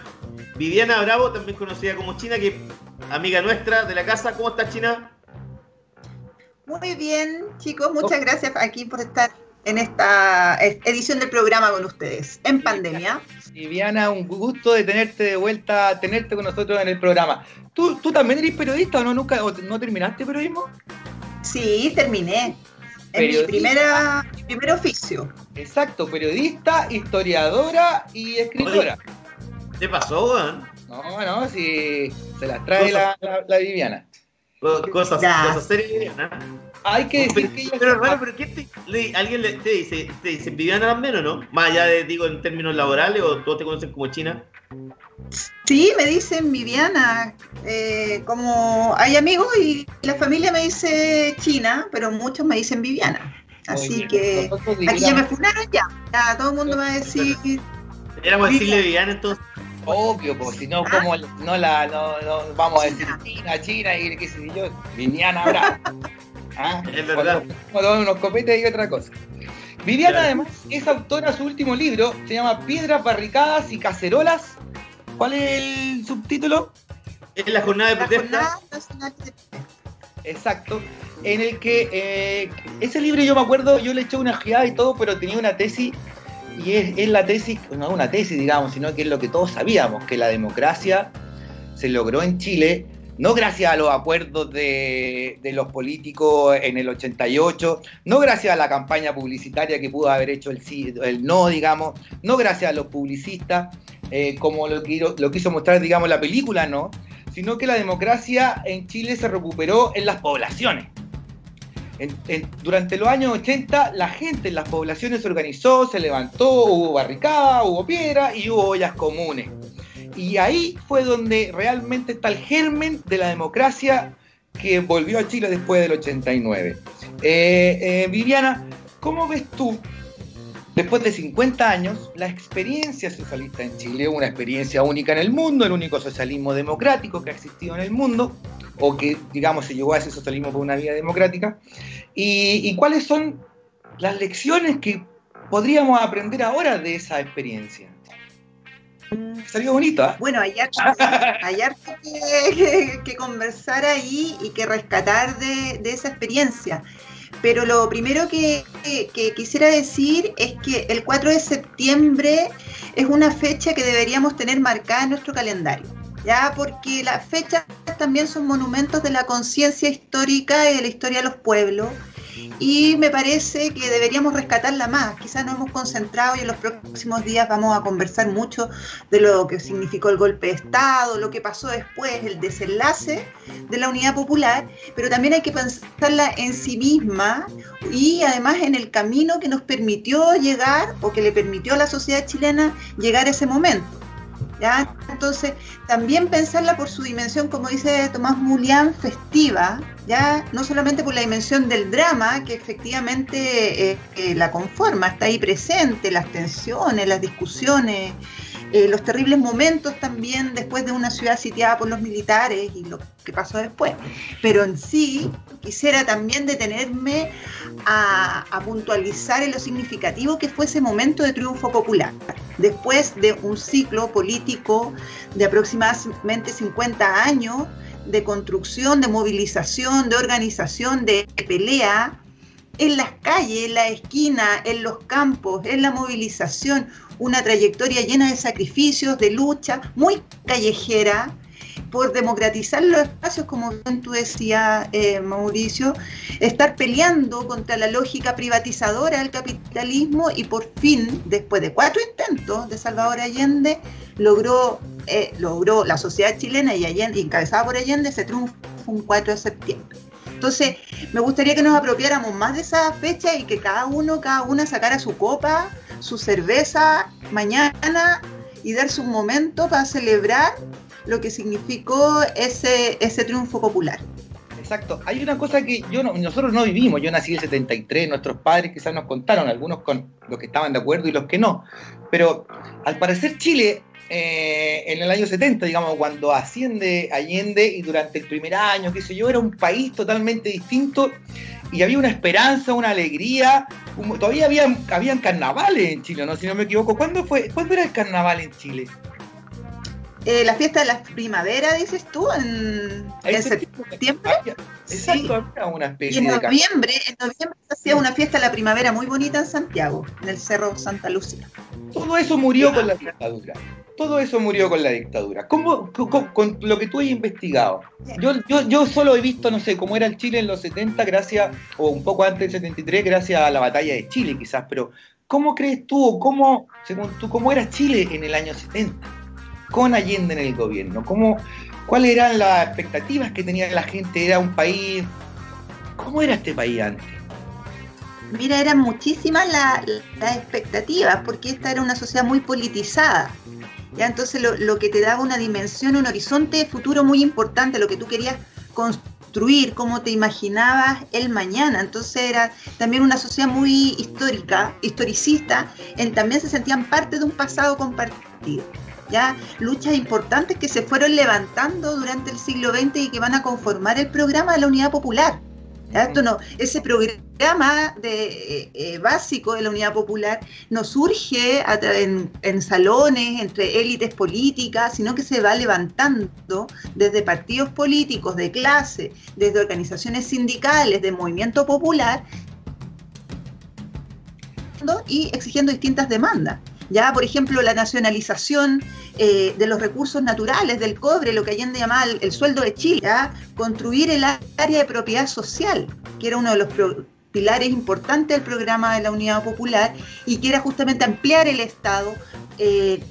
Viviana Bravo, también conocida como China, que amiga nuestra de la casa. ¿Cómo estás, China? Muy bien, chicos. Muchas gracias aquí por estar en esta edición del programa con ustedes, en pandemia. Viviana, un gusto de tenerte de vuelta, tenerte con nosotros en el programa. ¿Tú, tú también eres periodista o no? ¿Nunca, ¿No terminaste periodismo? Sí, terminé. En mi, primera, primer oficio. Exacto, periodista, historiadora y escritora. ¿Qué pasó, Juan? No, no, si se las trae la, la, Viviana. Cosas, cosas serias, hay que decir que Pero hermano, pero ¿qué te, alguien le, te dice, te dice Viviana menos, no? Más allá de, digo, en términos laborales o todos te conocen como China. Sí, me dicen Viviana, eh, como hay amigos y la familia me dice China, pero muchos me dicen Viviana. Así que aquí ya me funaron ya, ya todo el mundo me va a decir. Deberíamos decirle Viviana entonces. Obvio, porque si no, ah. como no la no, no, vamos a decir China, China y qué sé yo, Viviana ahora. ¿Ah? Es verdad. unos copetes y otra cosa. Viviana además es autora de su último libro, se llama Piedras barricadas y cacerolas. ¿Cuál es el subtítulo? Es la jornada de protesta. Exacto. En el que eh, ese libro yo me acuerdo, yo le eché una giada y todo, pero tenía una tesis, y es, es la tesis, no una tesis, digamos, sino que es lo que todos sabíamos, que la democracia se logró en Chile no gracias a los acuerdos de, los políticos en el 88, no gracias a la campaña publicitaria que pudo haber hecho el, el no, digamos, no gracias a los publicistas, eh, como lo, quiso mostrar, digamos, la película, no, sino que la democracia en Chile se recuperó en las poblaciones. durante los años 80 la gente en las poblaciones se organizó, se levantó, hubo barricada, hubo piedra y hubo ollas comunes. Y ahí fue donde realmente está el germen de la democracia que volvió a Chile después del 89. Eh, eh, Viviana, ¿cómo ves tú Después de 50 años, la experiencia socialista en Chile una experiencia única en el mundo, el único socialismo democrático que ha existido en el mundo, o que, digamos, se llegó a ese socialismo por una vía democrática. ¿Y, cuáles son las lecciones que podríamos aprender ahora de esa experiencia? Salió bonito, ¿eh? Bueno, hay harto, que, conversar ahí y que rescatar de, de esa experiencia. Pero lo primero que, quisiera decir es que el 4 de septiembre es una fecha que deberíamos tener marcada en nuestro calendario. ¿ya? Porque las fechas también son monumentos de la conciencia histórica y de la historia de los pueblos y me parece que deberíamos rescatarla más. Quizás nos hemos concentrado y en los próximos días vamos a conversar mucho de lo que significó el golpe de Estado, lo que pasó después, el desenlace de la unidad popular, pero también hay que pensarla en sí misma y además en el camino que nos permitió llegar o que le permitió a la sociedad chilena llegar a ese momento. ¿Ya? Entonces, también pensarla por su dimensión, como dice Tomás Mulián, festiva, ya no solamente por la dimensión del drama, que efectivamente eh, eh, la conforma, está ahí presente, las tensiones, las discusiones, eh, los terribles momentos también después de una ciudad sitiada por los militares y lo que pasó después. Pero en sí quisiera también detenerme a, a puntualizar en lo significativo que fue ese momento de triunfo popular. Después de un ciclo político de aproximadamente 50 años, de construcción, de movilización, de organización, de pelea, en las calles, en la esquina, en los campos, en la movilización, una trayectoria llena de sacrificios, de lucha, muy callejera, por democratizar los espacios, como tú decías, eh, Mauricio, estar peleando contra la lógica privatizadora del capitalismo y por fin, después de cuatro intentos de Salvador Allende, logró, eh, logró la sociedad chilena y, Allende, encabezada por Allende ese triunfo un 4 de septiembre. Entonces, me gustaría que nos apropiáramos más de esa fecha y que cada uno, cada una sacara su copa, su cerveza mañana y darse un momento para celebrar lo que significó ese, ese triunfo popular. Exacto. Hay una cosa que yo nosotros no vivimos. Yo nací en el 73, nuestros padres quizás nos contaron, algunos con los que estaban de acuerdo y los que no. Pero al parecer Chile eh, en el año 70, digamos, cuando asciende Allende y durante el primer año, qué sé yo, era un país totalmente distinto y había una esperanza, una alegría. todavía había, habían carnavales en Chile, ¿no? Si no me equivoco. ¿Cuándo, fue, ¿cuándo era el carnaval en Chile? Eh, la fiesta de la primavera, dices tú, en, septiembre. Exacto, una especie y en noviembre, en noviembre se hacía una fiesta de la primavera muy bonita en Santiago, en el Cerro Santa Lucía. Todo eso murió con la dictadura. Todo eso murió con la dictadura. ¿Cómo, con, lo que tú has investigado? Yo, yo, yo solo he visto, no sé, cómo era el Chile en los 70, gracias, o un poco antes del 73, gracias a la batalla de Chile, quizás, pero ¿cómo crees tú, cómo, según tú, cómo era Chile en el año 70? Con Allende en el gobierno. ¿Cómo, ¿Cuáles eran las expectativas que tenía la gente? ¿Era un país? ¿Cómo era este país antes? Mira, eran muchísimas las expectativas, porque esta era una sociedad muy politizada. ¿ya? Entonces lo, que te daba una dimensión, un horizonte de futuro muy importante, lo que tú querías construir, cómo te imaginabas el mañana. Entonces era también una sociedad muy histórica, historicista, en, también se sentían parte de un pasado compartido. ¿Ya? Luchas importantes que se fueron levantando durante el siglo XX y que van a conformar el programa de la Unidad Popular. Esto no, ese programa de, eh, eh, básico de la Unidad Popular no surge en, salones entre élites políticas, sino que se va levantando desde partidos políticos de clase, desde organizaciones sindicales, de movimiento popular, y exigiendo distintas demandas. Ya, por ejemplo, la nacionalización eh, de los recursos naturales, del cobre, lo que Allende llamaba el, sueldo de Chile, construir el área de propiedad social, que era uno de los pilares importantes del programa de la Unidad Popular y que era justamente ampliar el Estado, eh,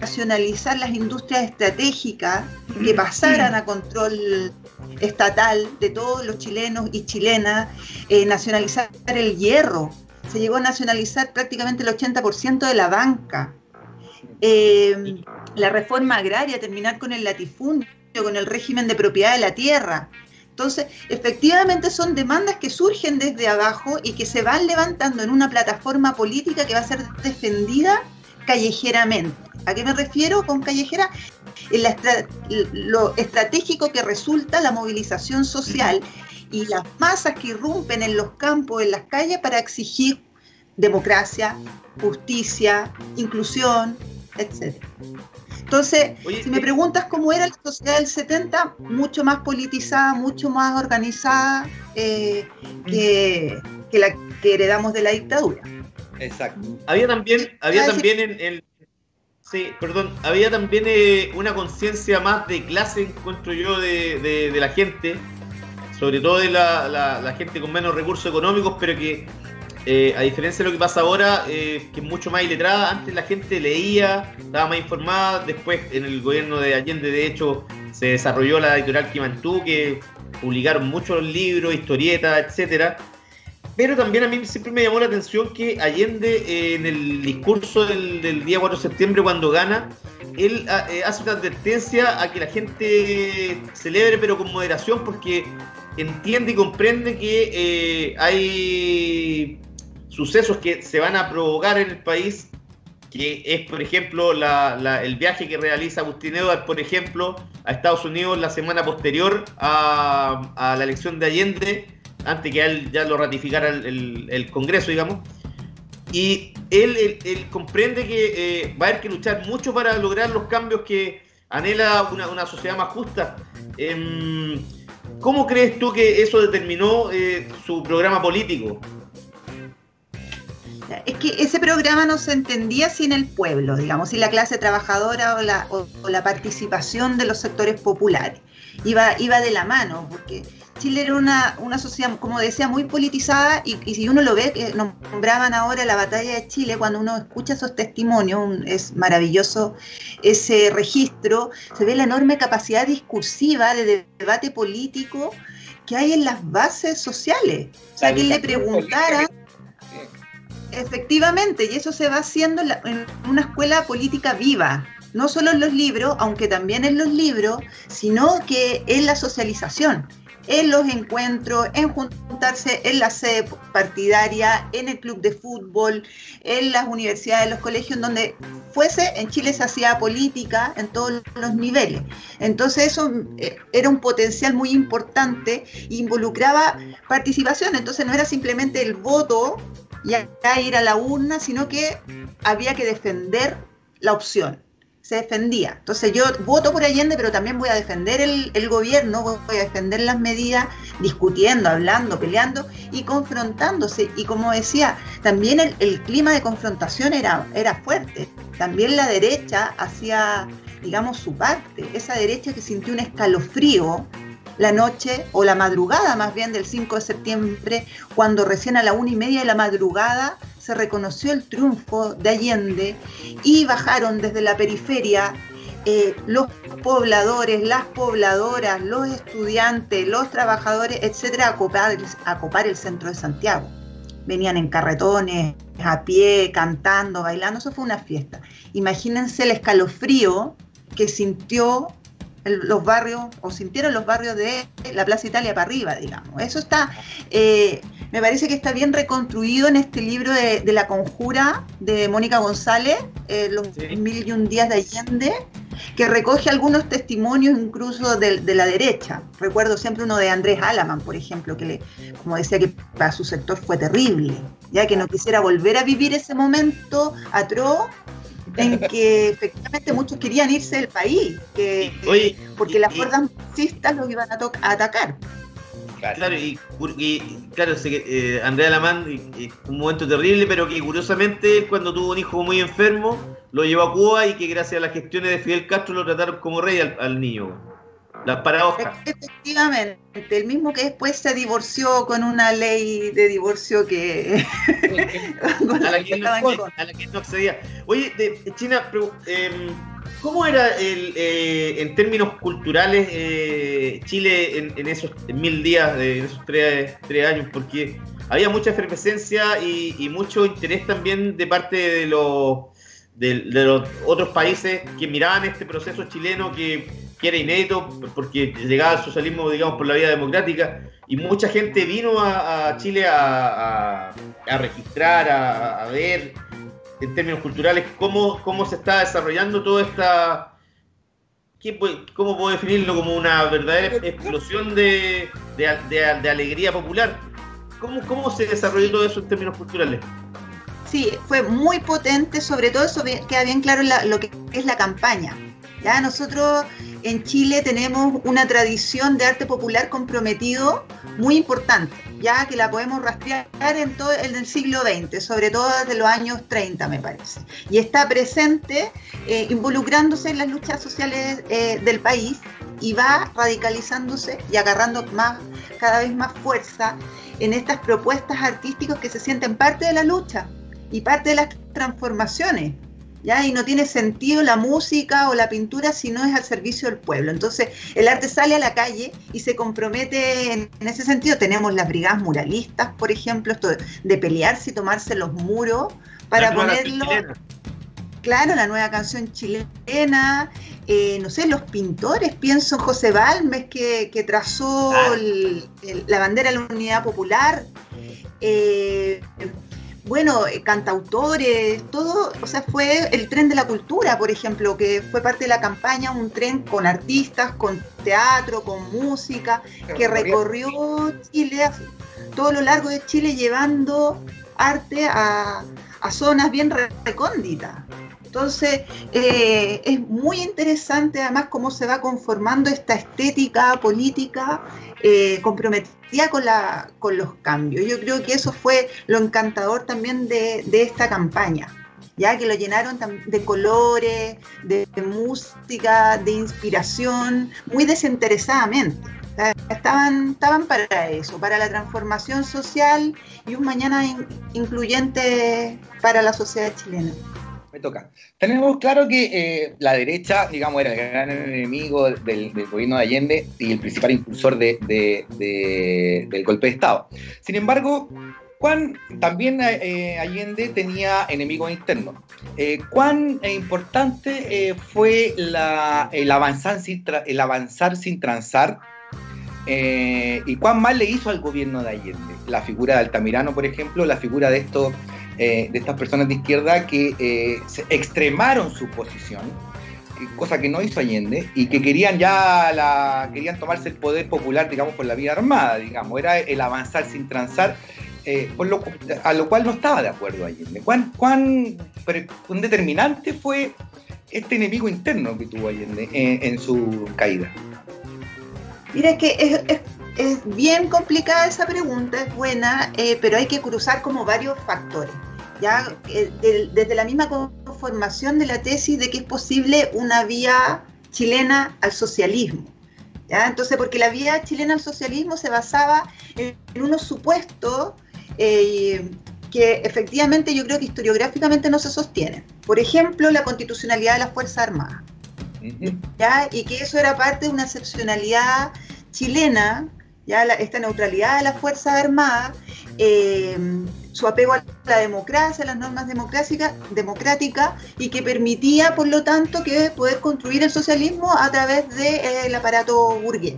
nacionalizar las industrias estratégicas que pasaran a control estatal de todos los chilenos y chilenas, eh, nacionalizar el hierro, se llegó a nacionalizar prácticamente el 80% de la banca. Eh, la reforma agraria, terminar con el latifundio, con el régimen de propiedad de la tierra. Entonces, efectivamente son demandas que surgen desde abajo y que se van levantando en una plataforma política que va a ser defendida callejeramente. ¿A qué me refiero con callejera? Lo estratégico que resulta la movilización social y las masas que irrumpen en los campos, en las calles para exigir democracia, justicia, inclusión, etc. Entonces, si me eh, preguntas cómo era la sociedad del 70, mucho más politizada, mucho más organizada eh, que, la que heredamos de la dictadura. Exacto. Había también, había también en, el Sí, perdón, había también eh, una conciencia más de clase, encuentro yo, de, la gente, sobre todo de la, gente con menos recursos económicos, pero que eh, a diferencia de lo que pasa ahora, eh, que es mucho más iletrada, antes la gente leía, estaba más informada, después en el gobierno de Allende de hecho se desarrolló la editorial Kimantú, que publicaron muchos libros, historietas, etcétera. Pero también a mí siempre me llamó la atención que Allende, eh, en el discurso del, día 4 de septiembre, cuando gana, él hace una advertencia a que la gente celebre, pero con moderación, porque entiende y comprende que hay sucesos que se van a provocar en el país, que es, por ejemplo, el viaje que realiza Agustín Edwards, por ejemplo, a Estados Unidos la semana posterior a, la elección de Allende, antes que él ya lo ratificara el, Congreso, digamos. Y él, comprende que eh, va a haber que luchar mucho para lograr los cambios que anhela una, sociedad más justa. Em, ¿Cómo crees tú que eso determinó eh, su programa político? Es que ese programa no se entendía sin el pueblo, digamos, sin la clase trabajadora o la, la participación de los sectores populares. Iba, iba de la mano, porque Chile era una, una sociedad, como decía, muy politizada y, si uno lo ve, que nombraban ahora la batalla de Chile, cuando uno escucha esos testimonios, es maravilloso ese registro, se ve la enorme capacidad discursiva de debate político que hay en las bases sociales. O sea, que le preguntara Efectivamente, y eso se va haciendo en, una escuela política viva, no solo en los libros, aunque también en los libros, sino que en la socialización, en los encuentros, en juntarse en la sede partidaria, en el club de fútbol, en las universidades, en los colegios, donde fuese, en Chile se hacía política en todos los niveles. Entonces eso eh, era un potencial muy importante, involucraba participación, entonces no era simplemente el voto y a ir a la urna, sino que había que defender la opción. Se defendía. Entonces yo voto por Allende, pero también voy a defender el, gobierno, voy a defender las medidas, discutiendo, hablando, peleando y confrontándose. Y como decía, también el, el clima de confrontación era, era fuerte. También la derecha hacía, digamos, su parte. Esa derecha que sintió un escalofrío la noche o la madrugada más bien del 5 de septiembre, cuando recién a la una y media de la madrugada se reconoció el triunfo de Allende y bajaron desde la periferia eh, los pobladores, las pobladoras, los estudiantes, los trabajadores, etcétera, a copar, a copar el centro de Santiago. Venían en carretones, a pie, cantando, bailando, eso fue una fiesta. Imagínense el escalofrío que sintió los barrios, o sintieron los barrios de la Plaza Italia para arriba, digamos. Eso está, eh, me parece que está bien reconstruido en este libro de, La Conjura de Mónica González, eh, Los Mil y un Días de Allende, que recoge algunos testimonios incluso de, de, la derecha. Recuerdo siempre uno de Andrés Alaman, por ejemplo, que le, como decía que para su sector fue terrible, ya que no quisiera volver a vivir ese momento atroz en que efectivamente muchos querían irse del país, que, porque las fuerzas marxistas los iban a, atacar. Claro, y, claro, eh, Andrea Lamán, un momento terrible, pero que curiosamente cuando tuvo un hijo muy enfermo, lo llevó a Cuba y que gracias a las gestiones de Fidel Castro lo trataron como rey al niño. Las paradojas. Efectivamente, el mismo que después se divorció con una ley de divorcio que. a, la que no, accedía. Oye, de, China, em, ¿cómo era el, eh, en términos culturales eh, Chile en, esos mil días, en esos tres, años? Porque había mucha efervescencia y, mucho interés también de parte de los, de los otros países que miraban este proceso chileno que que era inédito porque llegaba al socialismo, digamos, por la vía democrática y mucha gente vino a, Chile a, registrar, a, ver en términos culturales cómo, cómo se está desarrollando toda esta... ¿Cómo puedo definirlo como una verdadera explosión de, alegría popular? ¿Cómo, ¿Cómo se desarrolló todo eso en términos culturales? Sí, fue muy potente, sobre todo eso queda bien claro lo que es la campaña. Ya nosotros en Chile tenemos una tradición de arte popular comprometido muy importante, ya que la podemos rastrear en todo el siglo XX, sobre todo desde los años 30 me parece, y está presente eh, involucrándose en las luchas sociales eh, del país y va radicalizándose y agarrando más, cada vez más fuerza en estas propuestas artísticas que se sienten parte de la lucha y parte de las transformaciones. ¿Ya? Y no tiene sentido la música o la pintura si no es al servicio del pueblo. Entonces, el arte sale a la calle y se compromete en, ese sentido. Tenemos las brigadas muralistas, por ejemplo, esto de, pelearse y tomarse los muros para ponerlo. Claro, la nueva canción chilena, eh, no sé, los pintores, pienso en José Balmes que, trazó ah. la bandera de la unidad popular. Eh, bueno, eh, cantautores, todo, o sea, fue el tren de la cultura, por ejemplo, que fue parte de la campaña, un tren con artistas, con teatro, con música, que recorrió Chile, todo lo largo de Chile, llevando arte a, a zonas bien recónditas. Entonces, eh, es muy interesante además cómo se va conformando esta estética política eh, comprometida con, la, con los cambios. Yo creo que eso fue lo encantador también de, esta campaña, ya que lo llenaron de colores, de, música, de inspiración, muy desinteresadamente. estaban, estaban para eso, para la transformación social y un mañana incluyente para la sociedad chilena me toca. Tenemos claro que eh, la derecha, digamos, era el gran enemigo del, gobierno de Allende y el principal impulsor de, del golpe de Estado. Sin embargo, ¿cuán, también eh, Allende tenía enemigos internos. Eh, ¿Cuán importante fue el, avanzar sin el avanzar sin transar? ¿Y cuán mal le hizo al gobierno de Allende? La figura de Altamirano, por ejemplo, la figura de estos eh, de estas personas de izquierda que eh, extremaron su posición, cosa que no hizo Allende, y que querían ya la, querían tomarse el poder popular, digamos, por la vía armada, digamos, era el avanzar sin transar, eh, a lo cual no estaba de acuerdo Allende. ¿Cuán, cuán, determinante fue este enemigo interno que tuvo Allende en, su caída? Mira que es, bien complicada esa pregunta, es buena, pero hay que cruzar como varios factores ya eh, desde la misma conformación de la tesis de que es posible una vía chilena al socialismo. ¿ya? Entonces, porque la vía chilena al socialismo se basaba en, unos supuestos eh, que efectivamente yo creo que historiográficamente no se sostienen. Por ejemplo, la constitucionalidad de las Fuerzas Armadas. ¿ya? Y que eso era parte de una excepcionalidad chilena, ya esta neutralidad de las Fuerzas Armadas. Eh, su apego a la democracia, a las normas democráticas y que permitía, por lo tanto, que poder construir el socialismo a través del aparato burgués.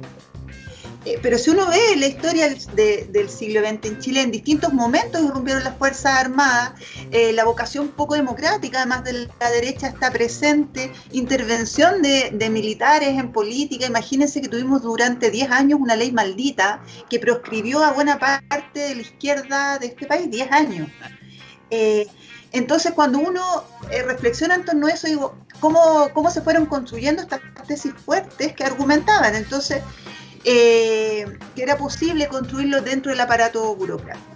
Eh, pero si uno ve la historia del siglo XX en Chile, en distintos momentos irrumpieron las Fuerzas Armadas, eh, la vocación poco democrática, además de la derecha, está presente, intervención de, militares en política. Imagínense que tuvimos durante 10 años una ley maldita que proscribió a buena parte de la izquierda de este país, 10 años. Eh, entonces, cuando uno reflexiona en torno a eso, digo, ¿cómo, ¿cómo se fueron construyendo estas tesis fuertes que argumentaban? Entonces, eh, que era posible construirlo dentro del aparato burocrático.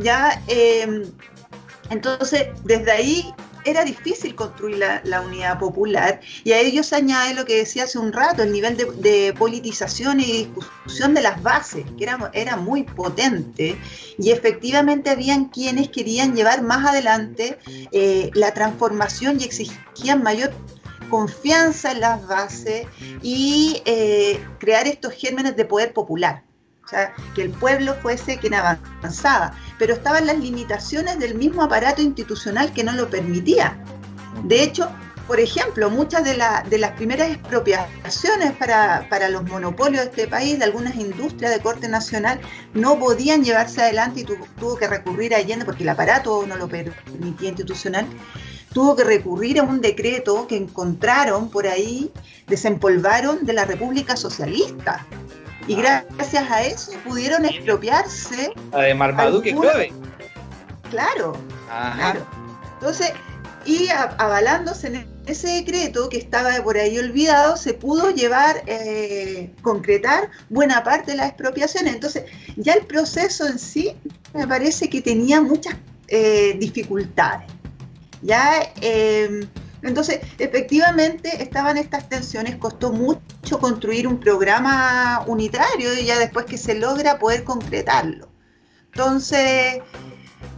¿ya? Eh, entonces, desde ahí era difícil construir la, unidad popular y a ello se añade lo que decía hace un rato, el nivel de, politización y discusión de las bases, que era, era muy potente y efectivamente habían quienes querían llevar más adelante eh, la transformación y exigían mayor confianza en las bases y eh, crear estos gérmenes de poder popular. O sea, que el pueblo fuese quien avanzaba, pero estaban las limitaciones del mismo aparato institucional que no lo permitía. De hecho, por ejemplo, muchas de, de las primeras expropiaciones para, para, los monopolios de este país, de algunas industrias de corte nacional, no podían llevarse adelante y tuvo que recurrir a Allende, porque el aparato no lo permitía institucional, tuvo que recurrir a un decreto que encontraron por ahí, desempolvaron de la República Socialista. Y ah. gracias a eso pudieron expropiarse. de Marmaduke Claro, claro. Entonces, y avalándose en ese decreto que estaba por ahí olvidado, se pudo llevar, eh, concretar buena parte de las expropiaciones. Entonces, ya el proceso en sí me parece que tenía muchas eh, dificultades. ¿Ya? Em, entonces, efectivamente, estaban estas tensiones, costó mucho construir un programa unitario y ya después que se logra poder concretarlo. Entonces,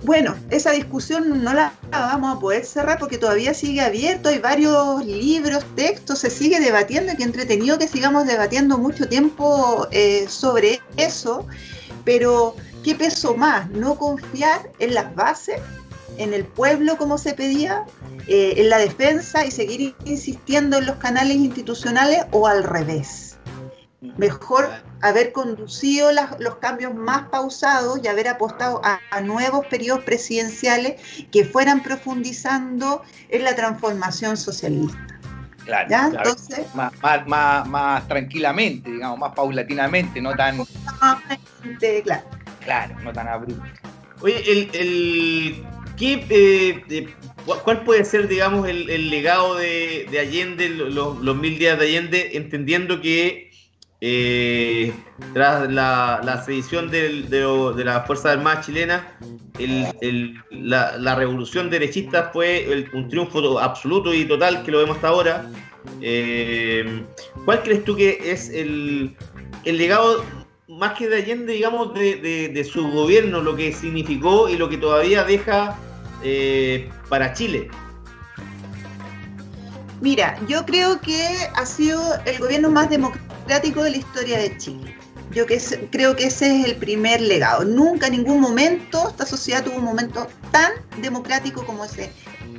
bueno, esa discusión no la vamos a poder cerrar porque todavía sigue abierto, hay varios libros, textos, se sigue debatiendo y que entretenido que sigamos debatiendo mucho tiempo eh, sobre eso, pero ¿qué peso más? No confiar en las bases en el pueblo como se pedía, eh, en la defensa y seguir insistiendo en los canales institucionales o al revés. Mejor haber conducido los cambios más pausados y haber apostado a, nuevos periodos presidenciales que fueran profundizando en la transformación socialista. Claro, Entonces, más, más, más, tranquilamente, digamos, más paulatinamente, no tan... Claro. Claro, no tan abrupto. Oye, el ¿Qué, eh, eh, ¿Cuál puede ser, digamos, el, legado de, Allende, los, mil días de Allende, entendiendo que eh, tras la, la sedición de, la Fuerza Armada chilena, la, revolución derechista fue un triunfo absoluto y total que lo vemos hasta ahora? ¿Cuál crees tú que es el, legado más que de Allende, digamos, de, su gobierno, lo que significó y lo que todavía deja eh, para Chile? Mira, yo creo que ha sido el gobierno más democrático de la historia de Chile. Yo que creo que ese es el primer legado. Nunca en ningún momento esta sociedad tuvo un momento tan democrático como ese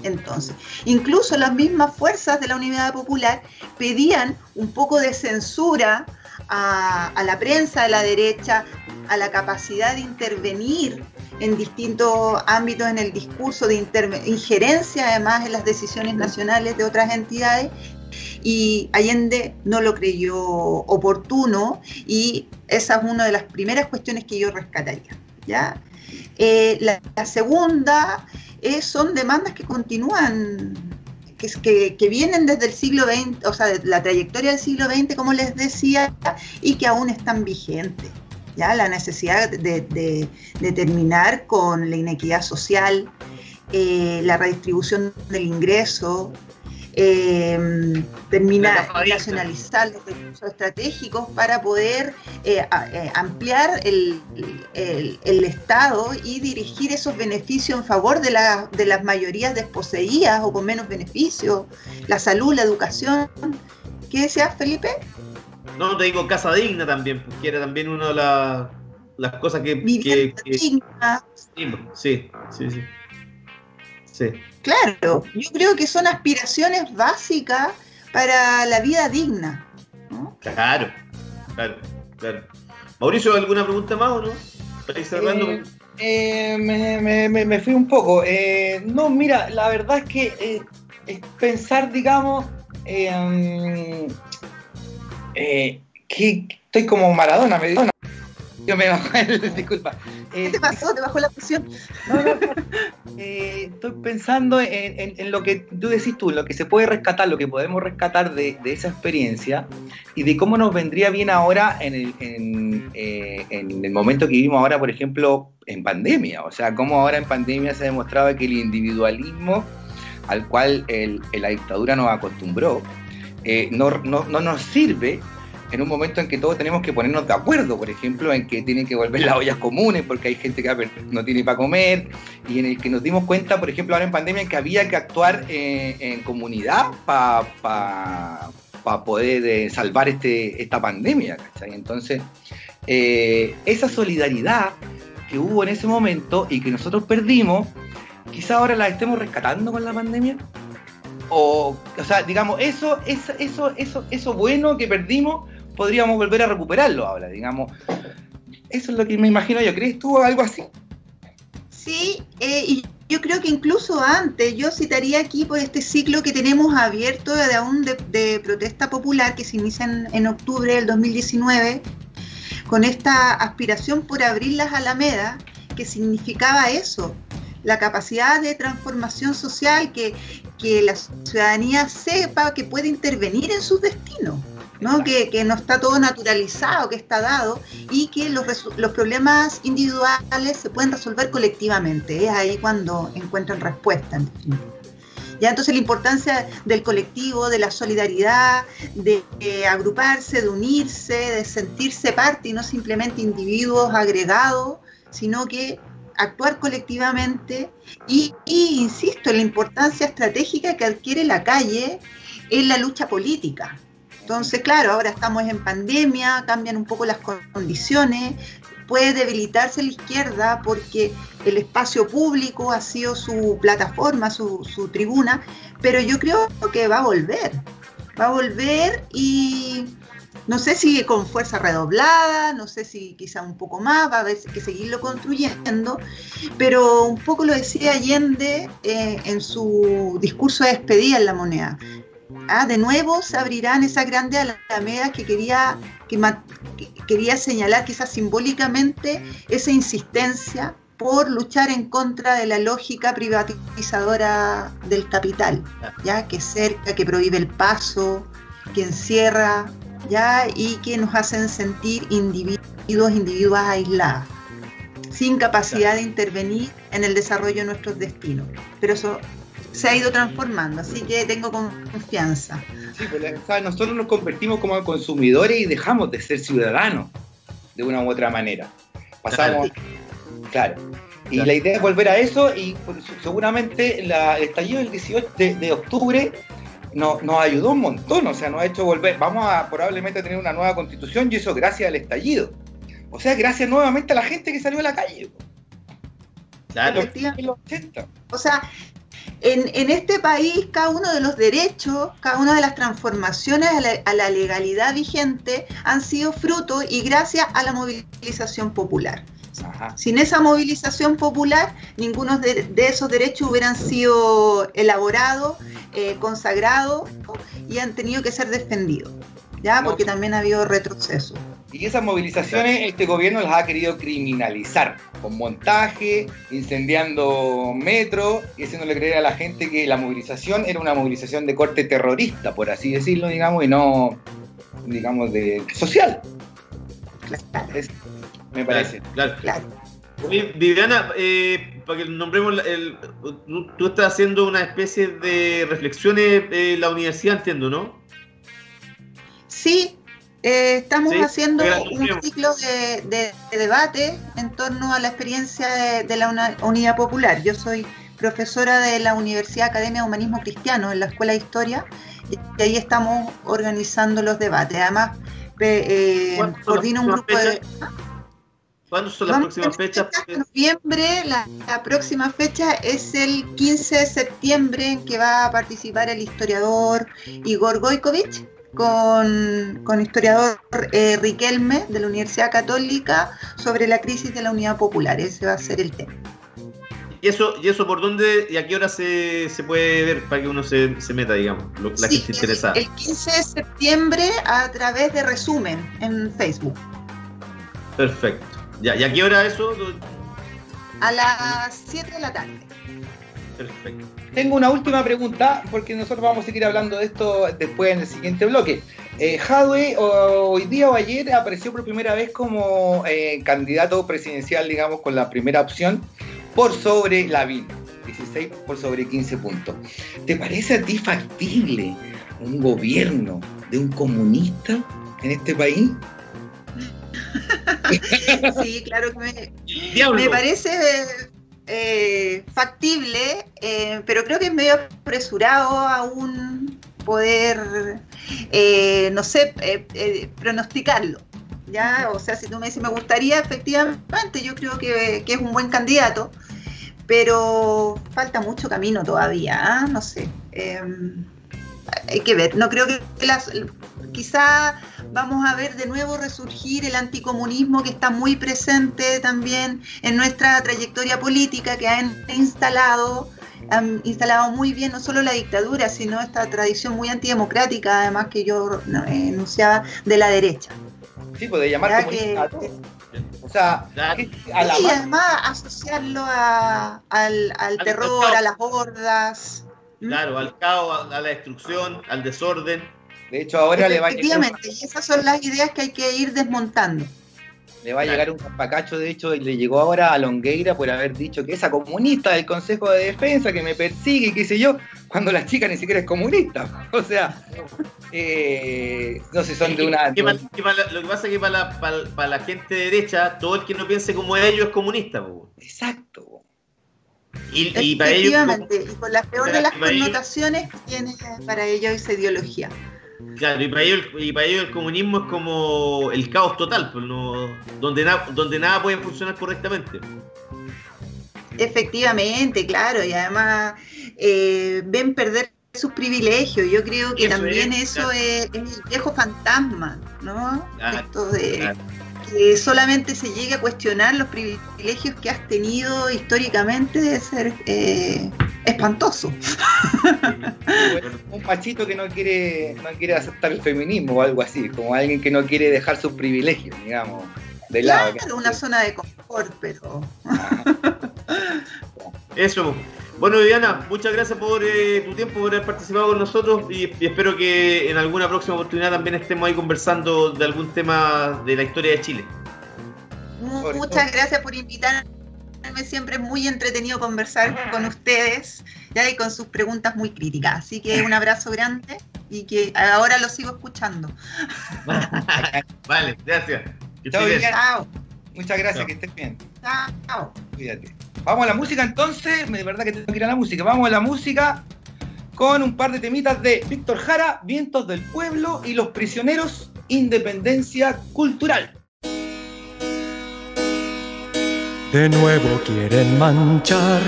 entonces. Incluso las mismas fuerzas de la Unidad Popular pedían un poco de censura a, la prensa de la derecha, a la capacidad de intervenir en distintos ámbitos en el discurso, de injerencia además en las decisiones nacionales de otras entidades. Y Allende no lo creyó oportuno y esa es una de las primeras cuestiones que yo rescataría. ¿ya? Eh, la, segunda son demandas que continúan que, que, vienen desde el siglo XX, o sea, de la trayectoria del siglo XX, como les decía, y que aún están vigentes. ¿ya? La necesidad de, terminar con la inequidad social, eh, la redistribución del ingreso, eh, terminar, nacionalizar los recursos estratégicos para poder eh, eh, ampliar el, Estado y dirigir esos beneficios en favor de, de las mayorías desposeídas o con menos beneficios, la salud, la educación. ¿Qué decías, Felipe? No, te digo casa digna también, porque era también una de las cosas que... Vivienda digna. Sí, sí, sí. sí. Claro, yo creo que son aspiraciones básicas para la vida digna. Claro, claro, claro. Mauricio, ¿alguna pregunta más o no? Para ir cerrando. Eh, eh, me, fui un poco. Eh, no, mira, la verdad es que es pensar, digamos, mm, que estoy como Maradona, me dijo. Yo me bajo el, disculpa. ¿Qué te pasó? ¿Te bajó la presión? No, no, eh, estoy pensando en, lo que tú decís tú, lo que se puede rescatar, lo que podemos rescatar de, esa experiencia y de cómo nos vendría bien ahora en el, eh, en el momento que vivimos ahora, por ejemplo, en pandemia. O sea, cómo ahora en pandemia se demostraba que el individualismo al cual la dictadura nos acostumbró, eh, no, no, no, nos sirve en un momento en que todos tenemos que ponernos de acuerdo, por ejemplo, en que tienen que volver las ollas comunes porque hay gente que no tiene para comer y en el que nos dimos cuenta, por ejemplo, ahora en pandemia, que había que actuar eh, en comunidad para poder eh, salvar este, esta pandemia. ¿cachai? Entonces, eh, esa solidaridad que hubo en ese momento y que nosotros perdimos, quizá ahora la estemos rescatando con la pandemia. o, o sea, digamos, eso, eso, eso, eso, eso bueno que perdimos, podríamos volver a recuperarlo ahora, digamos. Eso es lo que me imagino yo. ¿Crees tú algo así? Sí, eh, y yo creo que incluso antes, yo citaría aquí por este ciclo que tenemos abierto de aún de, protesta popular que se inicia en, en, octubre del 2019, con esta aspiración por abrir las alamedas, que significaba eso, la capacidad de transformación social, que, que la ciudadanía sepa que puede intervenir en sus destinos. ¿No? Que, que, no está todo naturalizado, que está dado y que los, los, problemas individuales se pueden resolver colectivamente. Es ahí cuando encuentran respuesta. En ya entonces la importancia del colectivo, de la solidaridad, de, de agruparse, de unirse, de sentirse parte y no simplemente individuos agregados, sino que actuar colectivamente y, y, insisto, en la importancia estratégica que adquiere la calle en la lucha política. Entonces, claro, ahora estamos en pandemia, cambian un poco las condiciones, puede debilitarse la izquierda porque el espacio público ha sido su plataforma, su, su, tribuna, pero yo creo que va a volver, va a volver y no sé si con fuerza redoblada, no sé si quizá un poco más, va a haber que seguirlo construyendo, pero un poco lo decía Allende eh, en su discurso de despedida en la moneda. Ah, de nuevo se abrirán esas grandes alamedas que quería, que, que quería señalar quizás simbólicamente esa insistencia por luchar en contra de la lógica privatizadora del capital, ya que cerca, que prohíbe el paso, que encierra, ya y que nos hacen sentir individuos, individuos aisladas, sin capacidad de intervenir en el desarrollo de nuestros destinos. Pero eso se ha ido transformando, así que tengo confianza. Sí, pues, o sea, nosotros nos convertimos como consumidores y dejamos de ser ciudadanos de una u otra manera. Pasamos, claro. Y la idea es volver a eso y pues, seguramente la, el estallido del 18 de, de octubre no, nos ayudó un montón, o sea, nos ha hecho volver, vamos a probablemente tener una nueva constitución y eso gracias al estallido. O sea, gracias nuevamente a la gente que salió a la calle. Claro. O sea, en, en, este país cada uno de los derechos, cada una de las transformaciones a la, a la, legalidad vigente han sido fruto y gracias a la movilización popular. Ajá. Sin esa movilización popular, ninguno de, de, esos derechos hubieran sido elaborados, eh, consagrados y han tenido que ser defendidos, ¿ya? Porque también ha habido retroceso. Y esas movilizaciones este gobierno las ha querido criminalizar, con montaje, incendiando metro y haciéndole creer a la gente que la movilización era una movilización de corte terrorista, por así decirlo, digamos, y no, digamos, de social. Claro. Es, me parece. Claro. claro. Oye, Viviana, eh, para que nombremos, el, tú estás haciendo una especie de reflexiones en la universidad, entiendo, ¿no? Sí, eh, estamos sí, haciendo un ciclo de, de, de, debate en torno a la experiencia de, de la Unidad Popular. Yo soy profesora de la Universidad Academia de Humanismo Cristiano en la Escuela de Historia y ahí estamos organizando los debates. Además, eh, coordino un grupo de... ¿Cuándo son las Vamos próximas fechas? En noviembre, la, la, próxima fecha es el 15 de septiembre en que va a participar el historiador Igor Goikovich con, con historiador eh, Riquelme de la Universidad Católica sobre la crisis de la unidad popular. Ese va a ser el tema. ¿Y eso, y eso por dónde y a qué hora se, se puede ver para que uno se, se meta, digamos, lo, la sí, gente interesada? El 15 de septiembre a través de resumen en Facebook. Perfecto. Ya, ¿Y a qué hora eso? A las 7 de la tarde. Perfecto. Tengo una última pregunta, porque nosotros vamos a seguir hablando de esto después en el siguiente bloque. Eh, Hadwe hoy día o ayer apareció por primera vez como eh, candidato presidencial, digamos, con la primera opción, por sobre Lavín, 16 por sobre 15 puntos. ¿Te parece a ti factible un gobierno de un comunista en este país? sí, claro que me, me parece eh, factible, eh, pero creo que es medio apresurado aún poder, eh, no sé, pronosticarlo. ¿ya? O sea, si tú me dices, me gustaría, efectivamente, yo creo que, que es un buen candidato, pero falta mucho camino todavía, ¿ah? no sé. Em, hay que ver, no creo que las, quizá vamos a ver de nuevo resurgir el anticomunismo que está muy presente también en nuestra trayectoria política, que han instalado, han instalado muy bien no solo la dictadura, sino esta tradición muy antidemocrática, además que yo enunciaba, de la derecha. Sí, puede llamar que, o sea, y además asociarlo al, al terror, a las hordas. Claro, al caos, a la destrucción, al desorden. De hecho, ahora le va a llegar. Efectivamente, y esas son las ideas que hay que ir desmontando. Le va a llegar un pacacho, de hecho, y le llegó ahora a Longueira por haber dicho que esa comunista del Consejo de Defensa que me persigue y qué sé yo, cuando la chica ni siquiera es comunista. O sea, eh, no sé, son de una. lo que pasa es que para la, gente derecha, todo el que no piense como ellos es comunista. Exacto. Y, para ellos. y con la peor de las connotaciones tiene para ellos esa ideología. Claro, y para, ellos, y para ellos el comunismo es como el caos total, pues no, donde, donde nada puede funcionar correctamente. Efectivamente, claro, y además eh, ven perder sus privilegios. Yo creo que también eso es, el viejo fantasma, ¿no? Esto de que solamente se llegue a cuestionar los privilegios que has tenido históricamente de ser eh, espantoso. un machito que no quiere, no quiere aceptar el feminismo o algo así, como alguien que no quiere dejar sus privilegios, digamos, de lado. Claro, una zona de confort, pero... Eso. Bueno, Diana, muchas gracias por eh, tu tiempo, por haber participado con nosotros y, espero que en alguna próxima oportunidad también estemos ahí conversando de algún tema de la historia de Chile. Muchas gracias por invitarme. Siempre es muy entretenido conversar con ustedes ya, y con sus preguntas muy críticas. Así que un abrazo grande y que ahora lo sigo escuchando. vale, gracias. Chao. Muchas gracias, que estés bien. Chao. Cuídate. Vamos a la música entonces. De verdad que tengo que ir a la música. Vamos a la música con un par de temitas de Víctor Jara, Vientos del Pueblo y Los Prisioneros, Independencia Cultural. De nuevo quieren manchar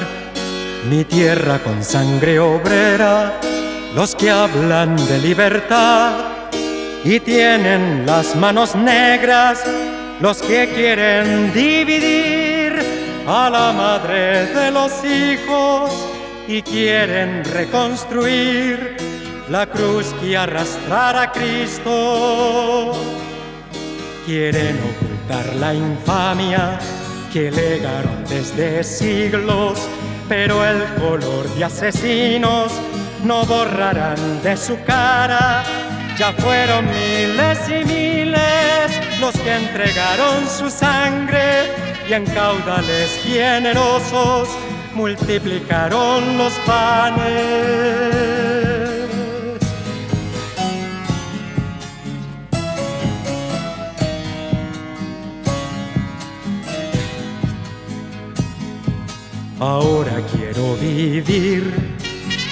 mi tierra con sangre obrera, los que hablan de libertad y tienen las manos negras, los que quieren dividir a la madre de los hijos y quieren reconstruir la cruz que arrastrará a Cristo. Quieren ocultar la infamia que legaron desde siglos, pero el color de asesinos no borrarán de su cara. Ya fueron miles y miles los que entregaron su sangre y en caudales generosos multiplicaron los panes. Ahora quiero vivir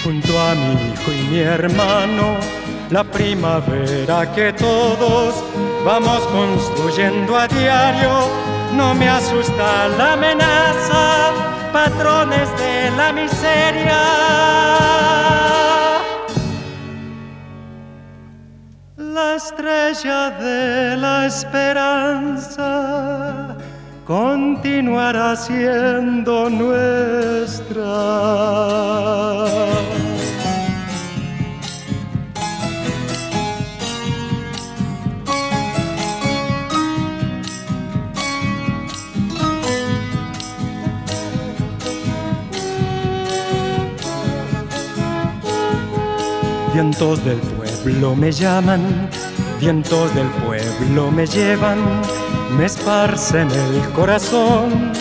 junto a mi hijo y mi hermano. La primavera que todos vamos construyendo a diario. No me asusta la amenaza, patrones de la miseria. La estrella de la esperanza continuará siendo nuestra. Vientos del pueblo me llaman, vientos del pueblo me llevan, me esparcen el corazón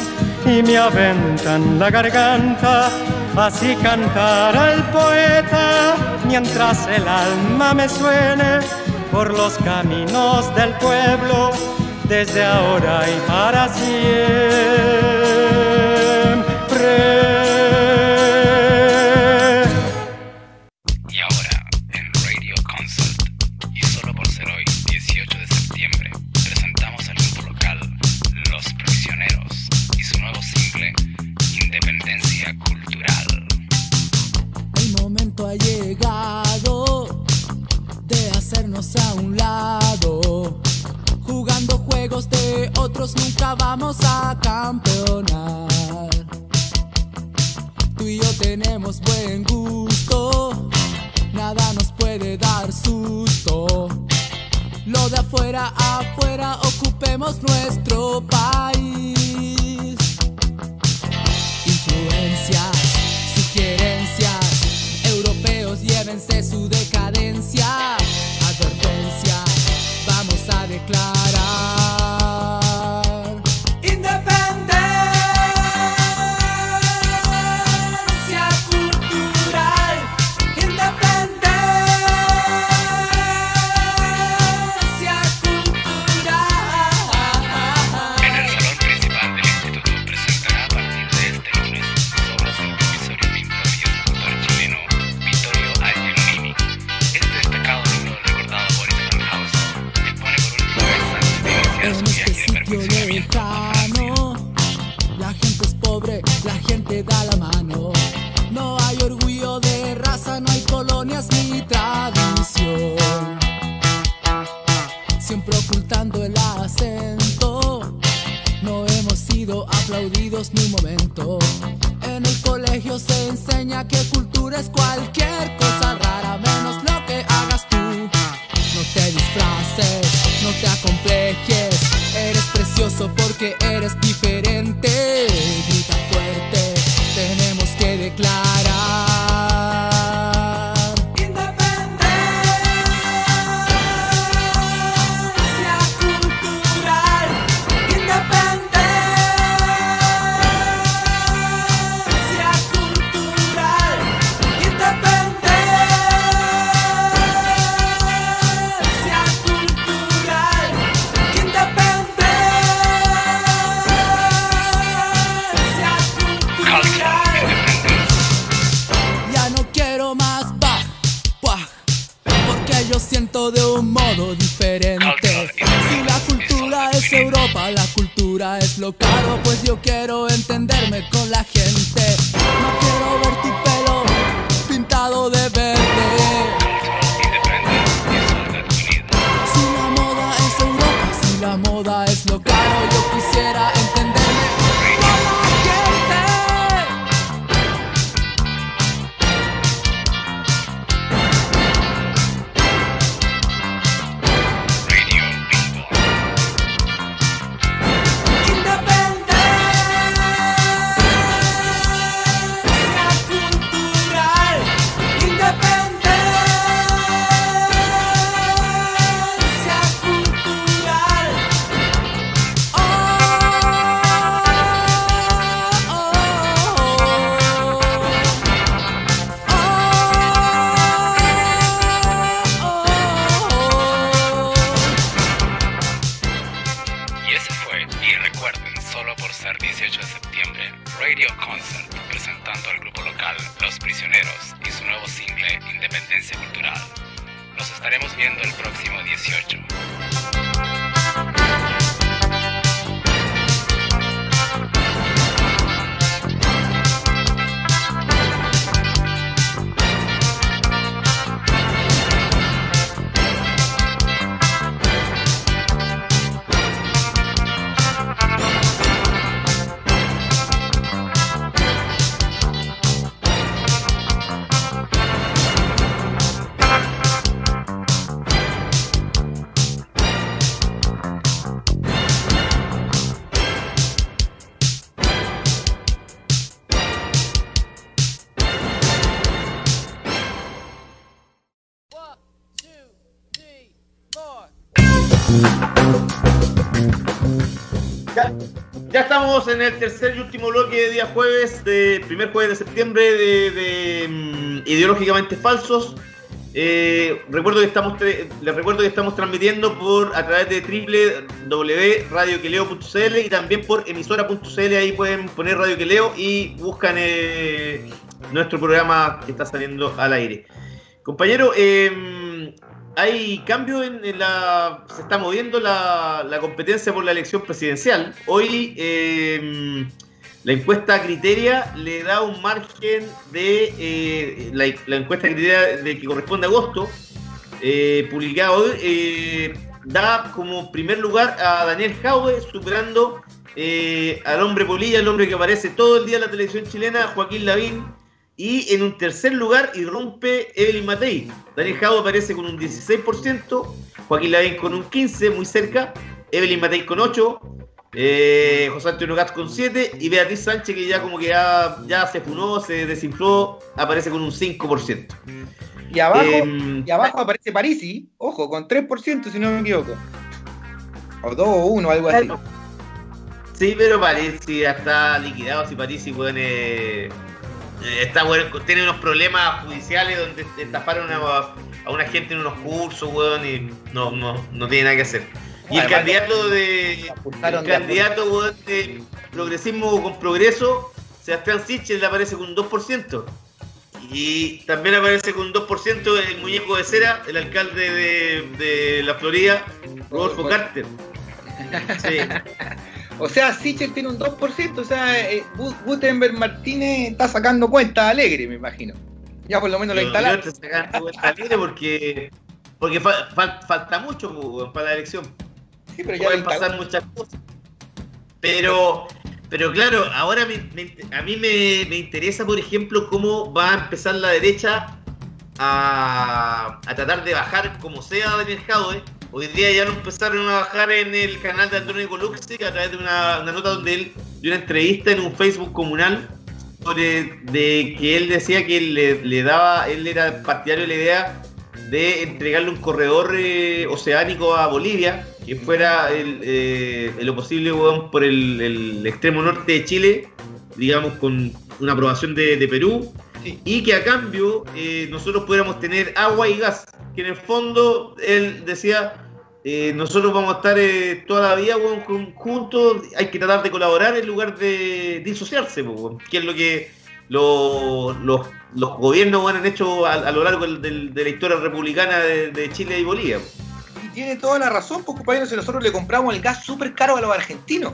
y me aventan la garganta. Así cantará el poeta mientras el alma me suene por los caminos del pueblo desde ahora y para siempre. Ya estamos en el tercer y último bloque de día jueves, de primer jueves de septiembre de, mm, ideológicamente falsos. Eh, recuerdo que estamos les recuerdo que estamos transmitiendo por a través de www.radioqueleo.cl y también por emisora.cl ahí pueden poner Radio Queleo y buscan eh, nuestro programa que está saliendo al aire. Compañero, eh, hay cambio en, la. Se está moviendo la, la competencia por la elección presidencial. Hoy eh, la encuesta Criteria le da un margen de. eh, la, encuesta Criteria de que corresponde a agosto eh, publicado hoy, eh, da como primer lugar a Daniel Jaue, superando eh, al hombre polilla, el hombre que aparece todo el día en la televisión chilena, Joaquín Lavín. Y en un tercer lugar irrumpe Evelyn Matei. Daniel Jaue aparece con un 16%, Joaquín Lavín con un 15%, muy cerca, Evelyn Matei con 8%, eh, José Antonio Gatz con 7 y Beatriz Sánchez que ya como que ya, ya se funó, se desinfló, aparece con un 5%. Y abajo, Em, y abajo aparece Parisi, ojo, con 3% si no me equivoco. O 2 o 1, algo así. Sí, pero Parisi ya está liquidado. Si Parisi, eh, eh, está, weón, tiene unos problemas judiciales donde estafaron a, a una gente en unos cursos, weón, y no, no, no tiene nada que hacer. Y el candidato de. El candidato, weón, de progresismo con progreso, Sebastián Sichel, le aparece con un 2%. Y también aparece con un 2% el muñeco de cera, el alcalde de, de la Florida, Rodolfo Rodolfo. Carter. Sí. O sea, Sichel tiene un 2%, o sea, eh, Gu- Gutenberg Martínez está sacando cuenta alegre, me imagino. Ya por lo menos lo instalaron. yo te sacaste vuelta libre porque porque fa- fa- falta mucho pues, para la elección. Sí, pero ya Pueden pasar muchas cosas. Pero pero claro, ahora me- me- a mí me, me interesa, por ejemplo, cómo va a empezar la derecha a, a tratar de bajar como sea Daniel Jadwe. Hoy día ya lo empezaron a bajar en el canal de Antonio Coluxi a través de una, una nota donde él dio una entrevista en un Facebook comunal sobre de que él decía que le, le daba, él era partidario de la idea de entregarle un corredor eh, oceánico a Bolivia, que fuera el, eh, lo posible weón, por el, el extremo norte de Chile, digamos con una aprobación de, de Perú, y que a cambio eh, nosotros pudiéramos tener agua y gas, que en el fondo él decía, eh, nosotros vamos a estar eh, toda la vida con- juntos, hay que tratar de colaborar en lugar de disociarse, weón, que es lo que lo- los, gobiernos han hecho a, lo largo de la historia republicana de, de Chile y Bolivia. Y tiene toda la razón, pues compañeros, si nosotros le compramos el gas súper caro a los argentinos.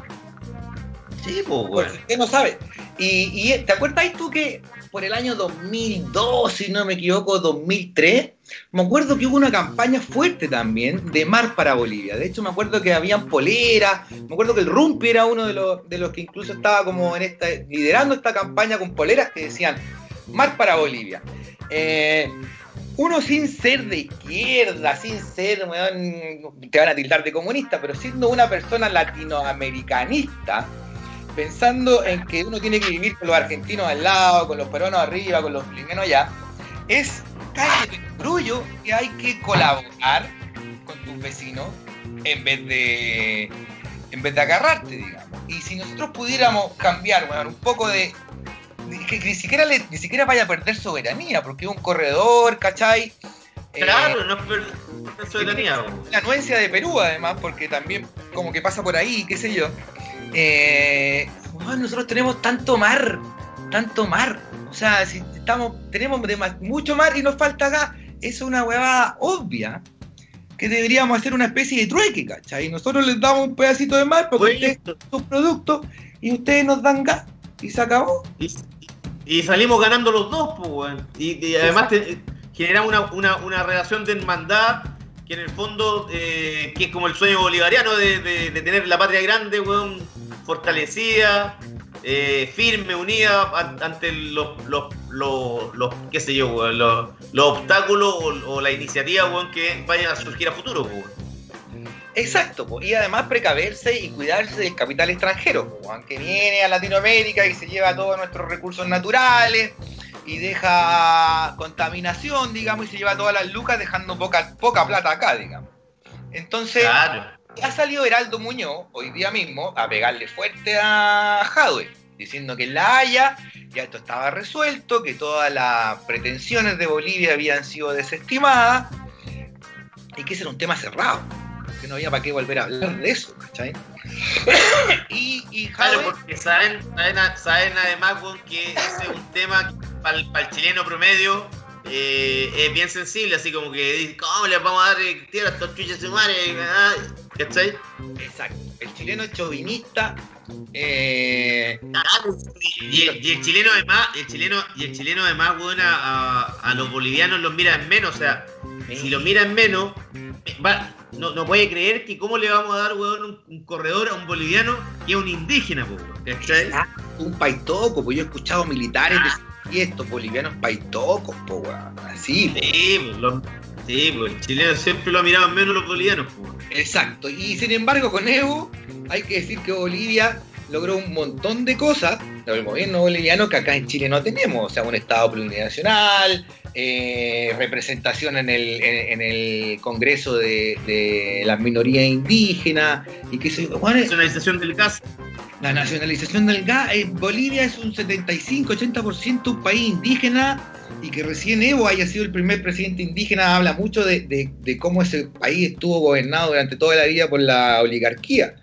Sí, Por si usted no sabe. Y, y ¿te acuerdas tú que por el año 2002, si no me equivoco, 2003, me acuerdo que hubo una campaña fuerte también de mar para Bolivia. De hecho, me acuerdo que habían poleras, me acuerdo que el Rumpi era uno de los, de los que incluso estaba como en esta, liderando esta campaña con poleras que decían mar para Bolivia. Eh, uno sin ser de izquierda, sin ser, te van a tildar de comunista, pero siendo una persona latinoamericanista, pensando en que uno tiene que vivir con los argentinos al lado, con los peruanos arriba, con los bolivianos allá, es calle de brullo que hay que colaborar con tus vecinos en vez de en vez de agarrarte, digamos. Y si nosotros pudiéramos cambiar, bueno, un poco de que ni siquiera le- ni siquiera vaya a perder soberanía, porque es un corredor, ¿cachai? Eh, Claro, no es per- no es soberanía. la anuencia de Perú, además, porque también como que pasa por ahí, qué sé yo. Eh, bueno, nosotros tenemos tanto mar, tanto mar. O sea, si estamos, tenemos mucho mar y nos falta gas, es una huevada obvia que deberíamos hacer una especie de trueque, ¿cachai? Nosotros les damos un pedacito de mar porque ustedes sus productos y ustedes nos dan gas y se acabó. Y, y salimos ganando los dos, pues, weón. Y, y además te- generamos una, una, una relación de hermandad que en el fondo, eh, que es como el sueño bolivariano de, de- de tener la patria grande, weón, fortalecida, eh, firme, unida an- ante los, los, los, los- qué sé yo, los, los obstáculos o, o la iniciativa, weón, que vayan a surgir a futuro, weón. Exacto, po, y además precaverse y cuidarse del capital extranjero, po, aunque viene a Latinoamérica y se lleva todos nuestros recursos naturales y deja contaminación, digamos, y se lleva todas las lucas dejando poca, poca plata acá, digamos. Entonces, Claro. Ha salido Heraldo Muñoz hoy día mismo a pegarle fuerte a Jadwe, diciendo que en La Haya ya esto estaba resuelto, que todas las pretensiones de Bolivia habían sido desestimadas y que ese era un tema cerrado, que no había para qué volver a hablar de eso, ¿cachai? y, y Claro, Jadwe, porque saben, saben, saben además que ese es un tema para el, chileno promedio eh, es bien sensible, así como que dice, ¿cómo les vamos a dar eh, tierra a estos chuches de madre? Ah, ¿Cachai? exacto, el chileno es chauvinista Eh, y, el, y el chileno además, el chileno, y el chileno además, weón, a, a los bolivianos los mira en menos, o sea, si los mira en menos, va, no, no puede creer que cómo le vamos a dar, weón, un, un corredor a un boliviano que es un indígena, po, weón, ¿cachai? un paitoco, pues yo he escuchado militares decir estos bolivianos paitocos, po, weón. Así. Sí, pues, los- sí, el chileno siempre lo ha mirado en menos los bolivianos, po. Exacto. Y sin embargo, con Evo, hay que decir que Bolivia logró un montón de cosas del gobierno boliviano que acá en Chile no tenemos. O sea, un Estado plurinacional, eh, representación en el, en, en el Congreso de, de las minorías indígenas y que se Nacionalización del gas. La nacionalización del gas. Bolivia es un 75-80% un país indígena y que recién Evo haya sido el primer presidente indígena habla mucho de, de- cómo ese país estuvo gobernado durante toda la vida por la oligarquía.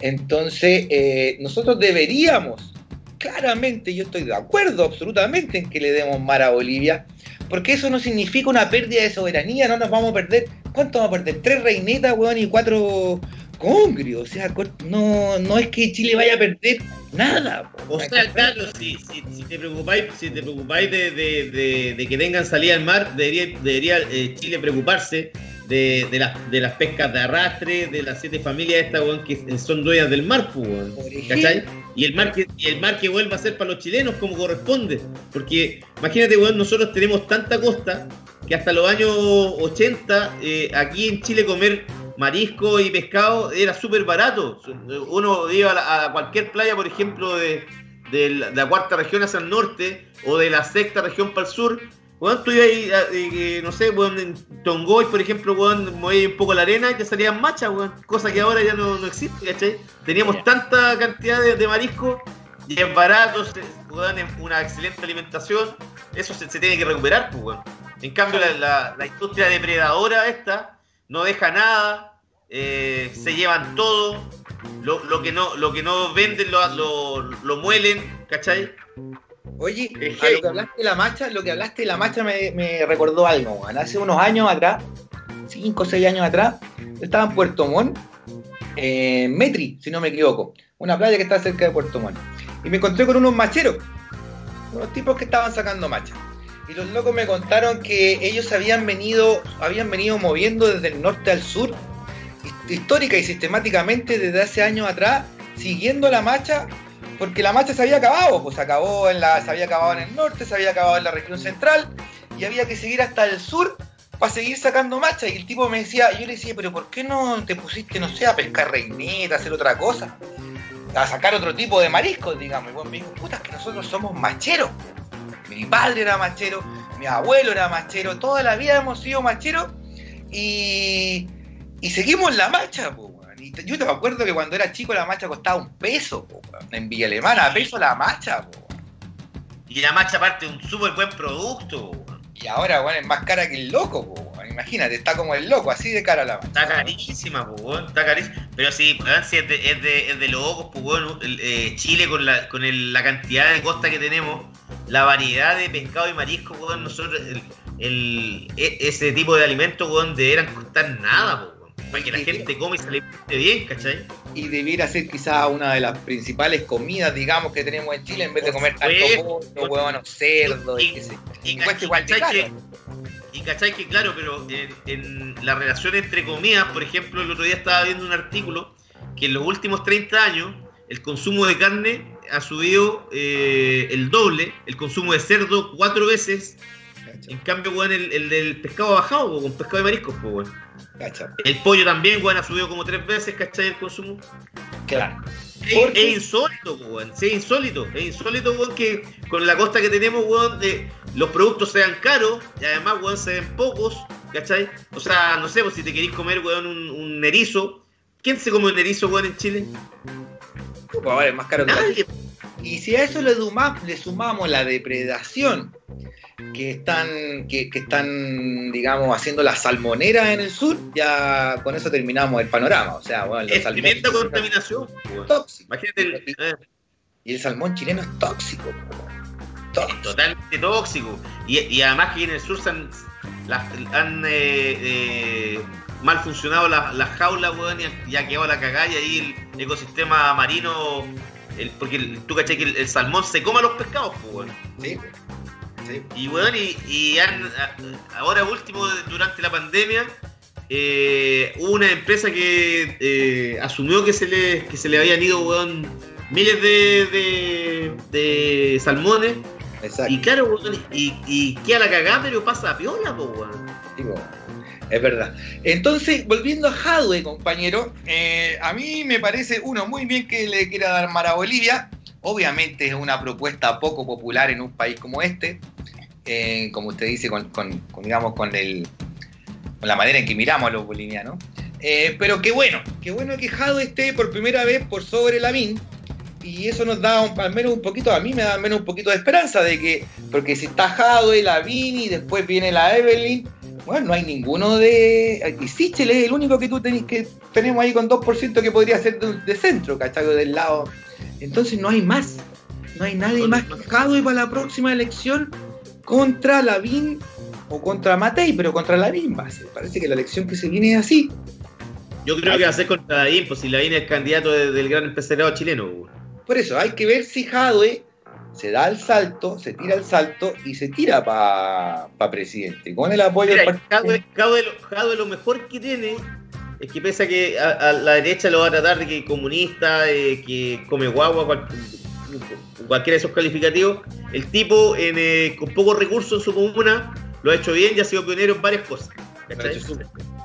Entonces, eh, nosotros deberíamos, claramente, yo estoy de acuerdo absolutamente en que le demos mar a Bolivia, porque eso no significa una pérdida de soberanía, no nos vamos a perder, ¿cuánto vamos a perder? Tres reinitas, weón, y cuatro congrios, o sea, no, no es que Chile vaya a perder nada. po. O sea, claro, si, si, si te preocupáis, si te preocupáis de, de- de- de que tengan salida al mar, debería, debería eh, Chile preocuparse de, de, las, de las pescas de arrastre, de las siete familias estas, weón, que son dueñas del mar, weón. ¿Cachai? Y el mar que, y el mar que vuelva a ser para los chilenos como corresponde. Porque imagínate, weón, nosotros tenemos tanta costa que hasta los años 80 eh, aquí en Chile comer marisco y pescado era súper barato. Uno iba a, la- a cualquier playa, por ejemplo, de, de la, cuarta región hacia el norte o de la sexta región para el sur. Weón, tú ibas ahí, eh, no sé, en Tongoy, por ejemplo, movías un poco la arena y te salían machas, weón. Cosa que ahora ya no, no existe, ¿cachai? Teníamos tanta cantidad de, de marisco y es barato, se- una excelente alimentación. Eso se, se tiene que recuperar, pues. En cambio, la, la- la industria depredadora esta no deja nada, eh, se llevan todo, lo, lo que no lo que no venden lo, lo, lo muelen, ¿cachai? Oye, a lo que hablaste de la macha, lo que hablaste de la macha me, me recordó algo. Hace unos años atrás, 5 o 6 años atrás, yo estaba en Puerto Montt, eh, en Metri, si no me equivoco, una playa que está cerca de Puerto Montt. Y me encontré con unos macheros, unos tipos que estaban sacando macha. Y los locos me contaron que ellos habían venido, habían venido moviendo desde el norte al sur, histórica y sistemáticamente desde hace años atrás, siguiendo la macha porque la marcha se había acabado, pues acabó en la, se había acabado en el norte, se había acabado en la región central, y había que seguir hasta el sur para seguir sacando macha. Y el tipo me decía, yo le decía, pero ¿por qué no te pusiste, no sé, a pescar reineta, a hacer otra cosa? A sacar otro tipo de mariscos, digamos. Y bueno, me dijo, puta, es que nosotros somos macheros. Mi padre era machero, mi abuelo era machero, toda la vida hemos sido macheros y, y seguimos la marcha, po. Y yo te acuerdo que cuando era chico la marcha costaba un peso, po, en Villa Alemana, a peso la marcha, po. Y la macha aparte un súper buen producto, weón. y ahora weón, es más cara que el loco, po, imagínate, está como el loco, así de cara la marcha. Está carísima, weón, está carísima. Pero sí, sí, es de, es de, es de locos. El, eh, Chile con, la, con el- la cantidad de costa que tenemos, la variedad de pescado y marisco, weón, nosotros, el, el- e- ese tipo de alimentos, weón, deberían costar nada, weón. Para que la gente come y se alimente bien, ¿cachai? Y debiera ser quizás una de las principales comidas, digamos, que tenemos en Chile, en vez de comer tanto pollo, cerdo, y, Y- qué sé. Y, igual de ¿cachai caro. que- y cachai que, claro, pero en, en la relación entre comidas, por ejemplo, el otro día estaba viendo un artículo que en los últimos 30 años el consumo de carne ha subido eh, el doble, el consumo de cerdo cuatro veces, en cambio, weón, el, el del pescado ha bajado, con pescado de mariscos, weón. Cacha. El pollo también, weón, ha subido como tres veces, ¿cachai? El consumo. Claro. Es, insólito, weón. Sí, es insólito. Es insólito, weón, que con la costa que tenemos, weón, de los productos sean caros y además, weón, se ven pocos, ¿cachai? O sea, no sé, pues si te queréis comer, weón, un, un erizo. ¿Quién se come un erizo, weón, en Chile? Pues es más caro que la. Y si a eso le, duma- le sumamos la depredación que están, que, que están, digamos, haciendo las salmoneras en el sur, ya con eso terminamos el panorama. O sea, bueno, los Es salmones contaminación, weón. tóxicos. Imagínate, el, eh, Y el salmón chileno es tóxico. Tóxico. totalmente tóxico. Y, y además que en el sur se han, las- han, eh, eh, mal funcionado las la jaulas, weón, y ya quedado la cagada y ahí el ecosistema marino, el, porque el, tú caché que el, el salmón se come a los pescados, pues, weón. Sí. sí. Y weón, y, y han- a- ahora último, durante la pandemia, eh, hubo una empresa que eh, asumió que se, le, que se le habían ido, weón, miles de, de, de salmones. Exacto. Y claro, weón, y, y queda la cagada, pero pasa a piola, weón. Sí, po. Es verdad. Entonces, volviendo a Jadwe, compañero, eh, a mí me parece, uno, muy bien que le quiera dar mar a Bolivia. Obviamente es una propuesta poco popular en un país como este, eh, como usted dice, con, con- digamos, con, el, con la manera en que miramos a los bolivianos. Eh, pero qué bueno, qué bueno que Jadwe esté por primera vez por sobre Lavín. Y eso nos da al menos un poquito, a mí me da al menos un poquito de esperanza de que, porque si está Jadwe, Lavín y después viene la Evelyn, bueno, no hay ninguno de. Y Sichel es el único que tú tenés, que tenemos ahí con 2% que podría ser de, de centro, ¿cachai? Del lado. Entonces no hay más. No hay nadie más que Jadwe para la próxima elección contra Lavín o contra Matei, pero contra Lavín va a ser. Parece que la elección que se viene es así. Yo creo que va a ser contra Lavín, pues si Lavín es candidato de- del gran empresariado chileno. Por eso hay que ver si Jadwe se da el salto, se tira el salto y se tira para presidente. Con el apoyo Mira, del partido. Jadwe, Jadwe lo- mejor que tiene es que pese a que a, a la derecha lo va a tratar de que comunista, eh, que come guagua, cual- cualquiera de esos calificativos, el tipo en, eh, con pocos recursos en su comuna lo ha hecho bien y ha sido pionero en varias cosas. ¿cachai?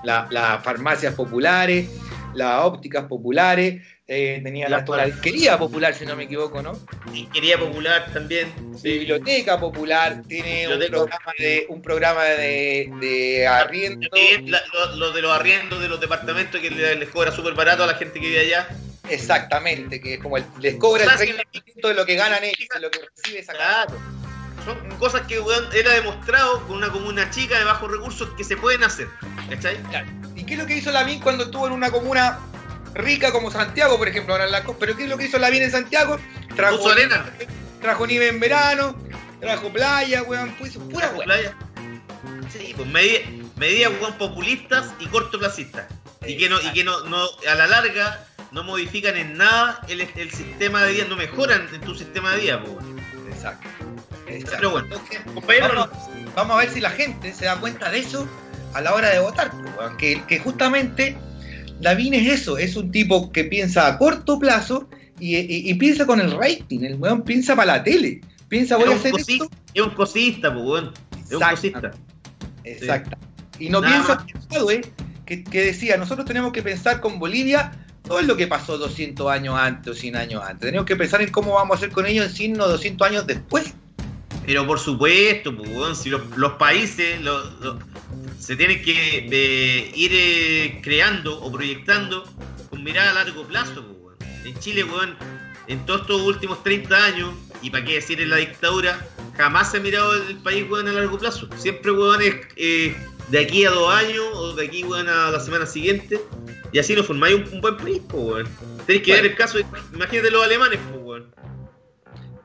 la- las farmacias populares, las ópticas populares, eh, tenía la, La- la disquería popular, si no me equivoco, ¿no? Ingeniería popular también. sí. Biblioteca popular, tiene un programa de, un programa de, de arriendo. La- lo, lo de los arriendos de los departamentos que le- les cobra súper barato a la gente que vive allá. Exactamente, que es como el- les cobra el O sea, 30% de lo que ganan ellos, de lo que recibe esa casa. Claro. Son cosas que él ha demostrado con una comuna chica de bajos recursos que se pueden hacer. ¿Cachai? ¿Y qué es lo que hizo Lavín cuando estuvo en una comuna rica como Santiago, por ejemplo, ahora en la costa? ¿Pero qué es lo que hizo Lavín en Santiago? Trajo, Puso arena. trajo nieve en verano, trajo playa, weón, puso pura weón. playa. Sí, pues medida- medidas weón, populistas y cortoplacistas. Y que no, y que no, no, a la larga no modifican en nada el, el sistema de vida, no mejoran en tu sistema de vida, pues, weón. Exacto. exacto. Pero bueno, Entonces, vamos, vamos a ver si la gente se da cuenta de eso a la hora de votar. pues, weón, Que, que justamente Lavín es eso, es un tipo que piensa a corto plazo y, y- y piensa con el rating. El weón piensa para la tele. Piensa, voy es a hacer esto. es un cosista, pues, weón. Es un cosista. Exacto. Y no Nada piensa más. ¿eh? que, que decía, nosotros tenemos que pensar con Bolivia no es lo que pasó 200 años antes o 100 años antes. Tenemos que pensar en cómo vamos a hacer con ellos en 100 o 200 años después. Pero por supuesto, pues, si los, los países lo- lo- se tienen que eh, ir eh, creando o proyectando con mirada a largo plazo. pues. En Chile, weón, en todos estos últimos 30 años, y para qué decir en la dictadura, jamás se ha mirado el país a largo plazo. Siempre, es eh, de aquí a dos años o de aquí a la semana siguiente. Y así no formáis un, un buen país, pues. Tenéis que Bueno. ver el caso, de, imagínate los alemanes, pues.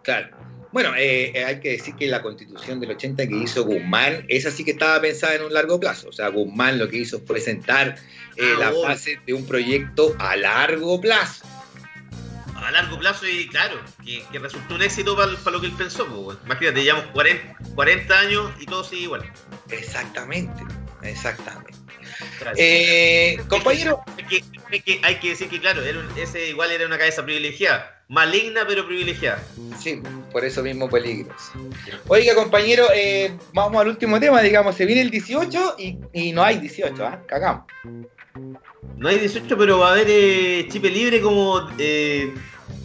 Claro. Bueno, eh, eh, hay que decir que la constitución del 80 que hizo Guzmán, esa sí que estaba pensada en un largo plazo. O sea, Guzmán lo que hizo fue sentar eh, Ah, la base de un proyecto a largo plazo. a largo plazo y claro, que, que resultó un éxito para lo que él pensó. pues. Imagínate, llevamos 40, 40 años y todo sigue igual. Exactamente, exactamente. Eh, compañero, Es que, es que hay que decir que, claro, era un- ese igual era una cabeza privilegiada. Maligna, pero privilegiada. Sí, por eso mismo peligros. Oiga, compañero, eh, vamos al último tema, digamos, se viene el 18 y, y no hay 18, ¿ah? Cagamos. No hay 18, pero va a haber eh, chipe libre como. eh,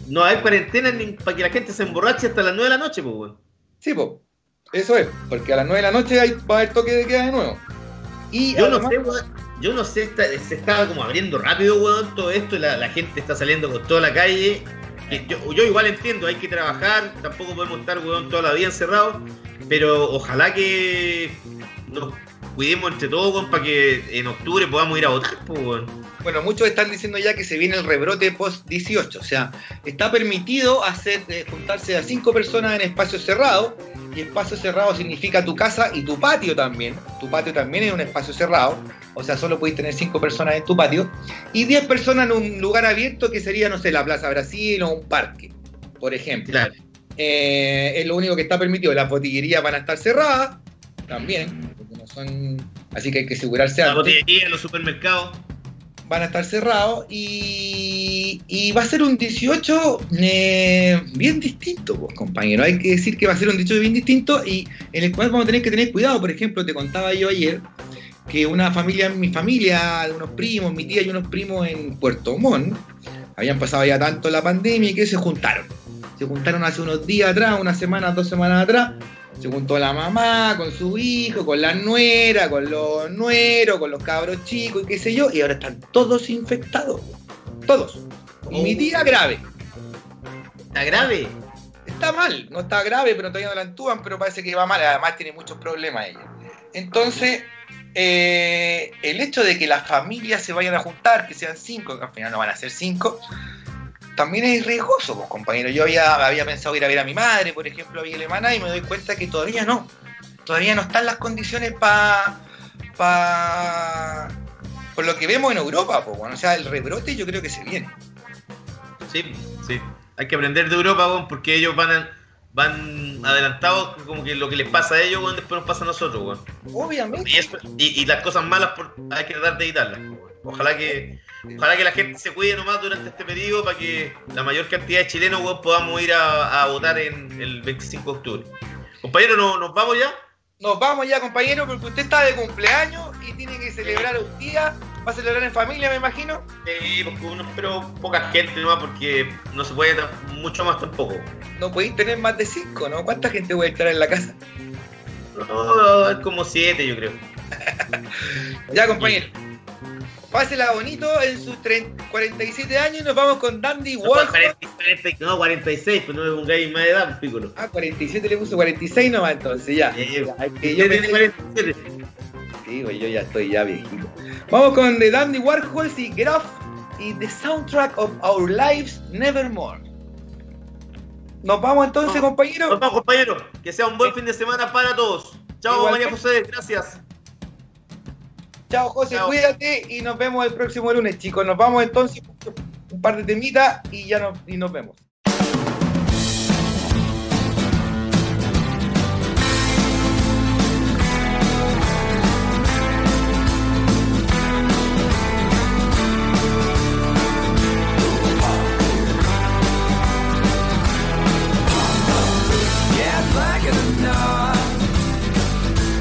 no haber cuarentena ni para que la gente se emborrache hasta las 9 de la noche, pues, weón. Sí, pues, eso es, porque a las 9 de la noche hay, va a haber toque de queda de nuevo. Y Yo no sé, weón. Yo no sé, está- se estaba como abriendo rápido, weón, todo esto. y La, la gente está saliendo con toda la calle. Yo, igual entiendo, hay que trabajar. Tampoco podemos estar, weón, toda la vida encerrados. Pero ojalá que nos cuidemos entre todos, para que en octubre podamos ir a votar, pues. Bueno, muchos están diciendo ya que se viene el rebrote post-18, o sea, está permitido hacer eh, juntarse a cinco personas en espacios cerrados, y espacio cerrado significa tu casa y tu patio también. tu patio también es un espacio cerrado, o sea, solo puedes tener cinco personas en tu patio, y 10 personas en un lugar abierto que sería, no sé, la Plaza Brasil o un parque, por ejemplo. Claro. Eh, es lo único que está permitido. Las botillerías van a estar cerradas también, porque no son. Así que hay que asegurarse La antes. botillería, los supermercados. Van a estar cerrados y, y va a ser un 18 eh, bien distinto, pues, compañero. Hay que decir que va a ser un 18 bien distinto y en el cual vamos a tener que tener cuidado. Por ejemplo, te contaba yo ayer que una familia, mi familia, unos primos, mi tía y unos primos en Puerto Montt, habían pasado ya tanto la pandemia y que se juntaron. Se juntaron hace unos días atrás, unas semanas, dos semanas atrás. Se juntó la mamá con su hijo, con la nuera, con los nueros, con los cabros chicos y qué sé yo, y ahora están todos infectados. Todos. Y mi tía grave. Está grave. Está mal, no está grave, pero todavía no la entuban, pero parece que va mal. Además tiene muchos problemas ella. Entonces, eh, el hecho de que las familias se vayan a juntar, que sean cinco, que al final no van a ser cinco, también es riesgoso, pues, compañero. Yo había, había pensado ir a ver a mi madre, por ejemplo, a Villa Alemana, y me doy cuenta que todavía no. Todavía no están las condiciones para... Pa, por lo que vemos en Europa, pues, bueno, o sea, el rebrote yo creo que se viene. Sí, sí. Hay que aprender de Europa, weón, porque ellos van a- van adelantados, como que lo que les pasa a ellos, weón, después nos pasa a nosotros. Obviamente. Y, eso- y- y las cosas malas por- hay que tratar de evitarlas. Ojalá que, ojalá que la gente se cuide nomás durante este periodo para que la mayor cantidad de chilenos weón, podamos ir a, a votar en el 25 de octubre. Compañero, ¿no- ¿nos vamos ya? Nos vamos ya, compañero, porque usted está de cumpleaños y tiene que celebrar un día. Va a celebrar en familia, me imagino. Sí, porque uno, pero poca gente nomás porque no se puede mucho más tampoco. No podéis tener más de cinco, ¿no? ¿Cuánta gente puede estar en la casa? No, es como siete, yo creo. Ya, compañero. Pásela bonito en sus 30 47 años y nos vamos con Dandy No, Warhol. 40, 40, no, 46, pues no me pongáis más de edad, pícolo. Ah, 47 le puso 46 nomás entonces, ya. Eh, yo ya tiene pensé- 47. Sí, güey, yo ya estoy ya viejito. Vamos con The Dandy Warhols y Graf y The Soundtrack of Our Lives Nevermore. Nos vamos entonces, Nos compañero. vamos, compañeros. Que sea un buen fin de semana para todos. Chao. María José. Gracias. Chao, José, Chao. cuídate y nos vemos el próximo lunes, chicos. Nos vamos entonces un par de temitas y ya nos, y nos vemos.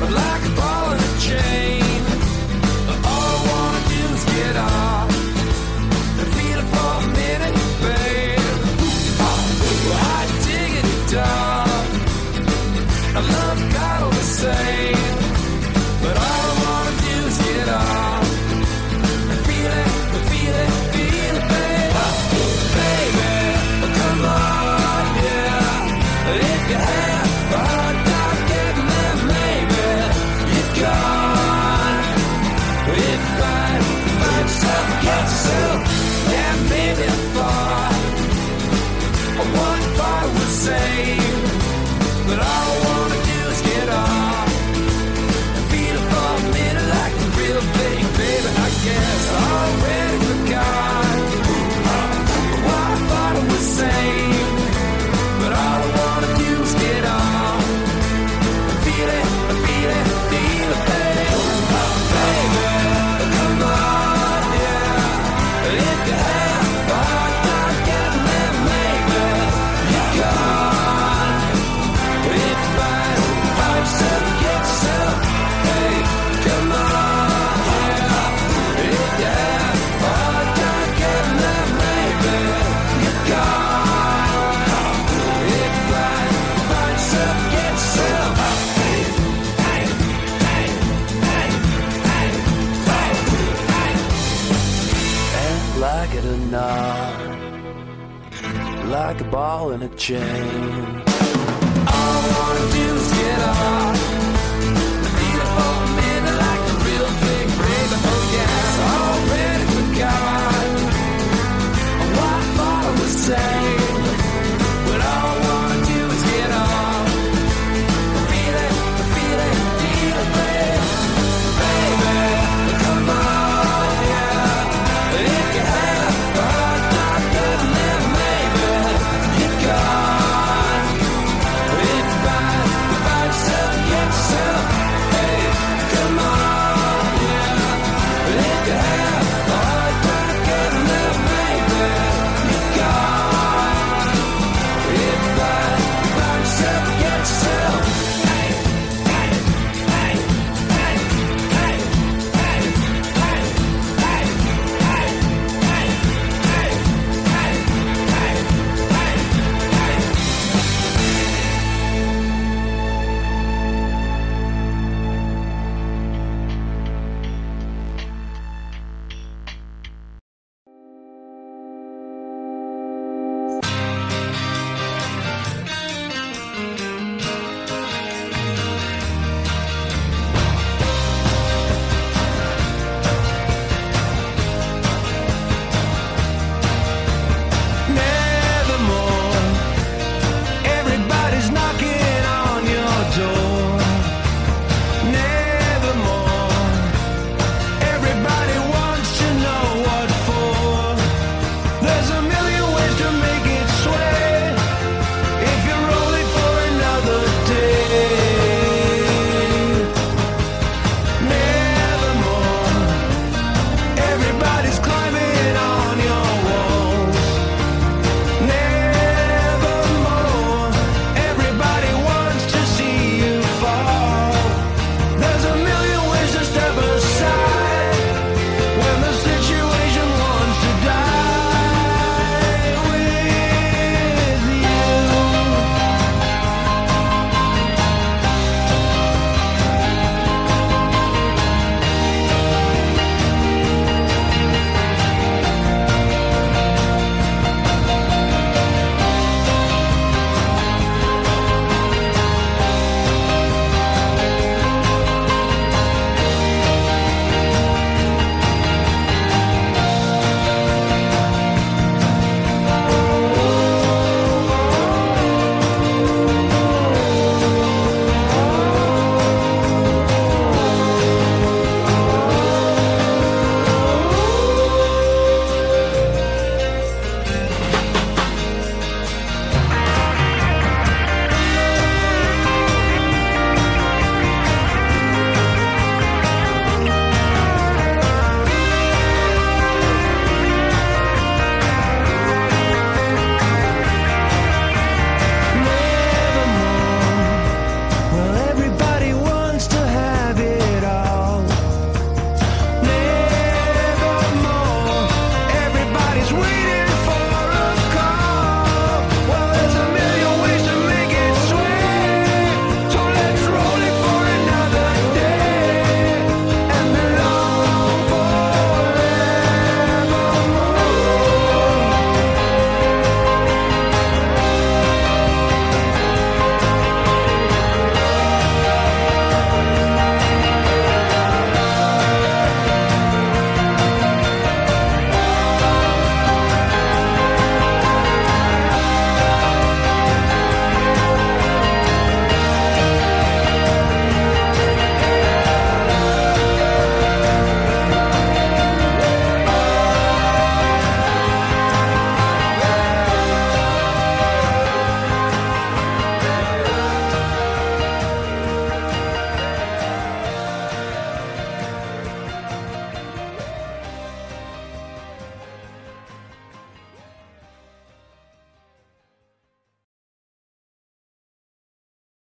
Like a ball in a chain. All I wanna do is get off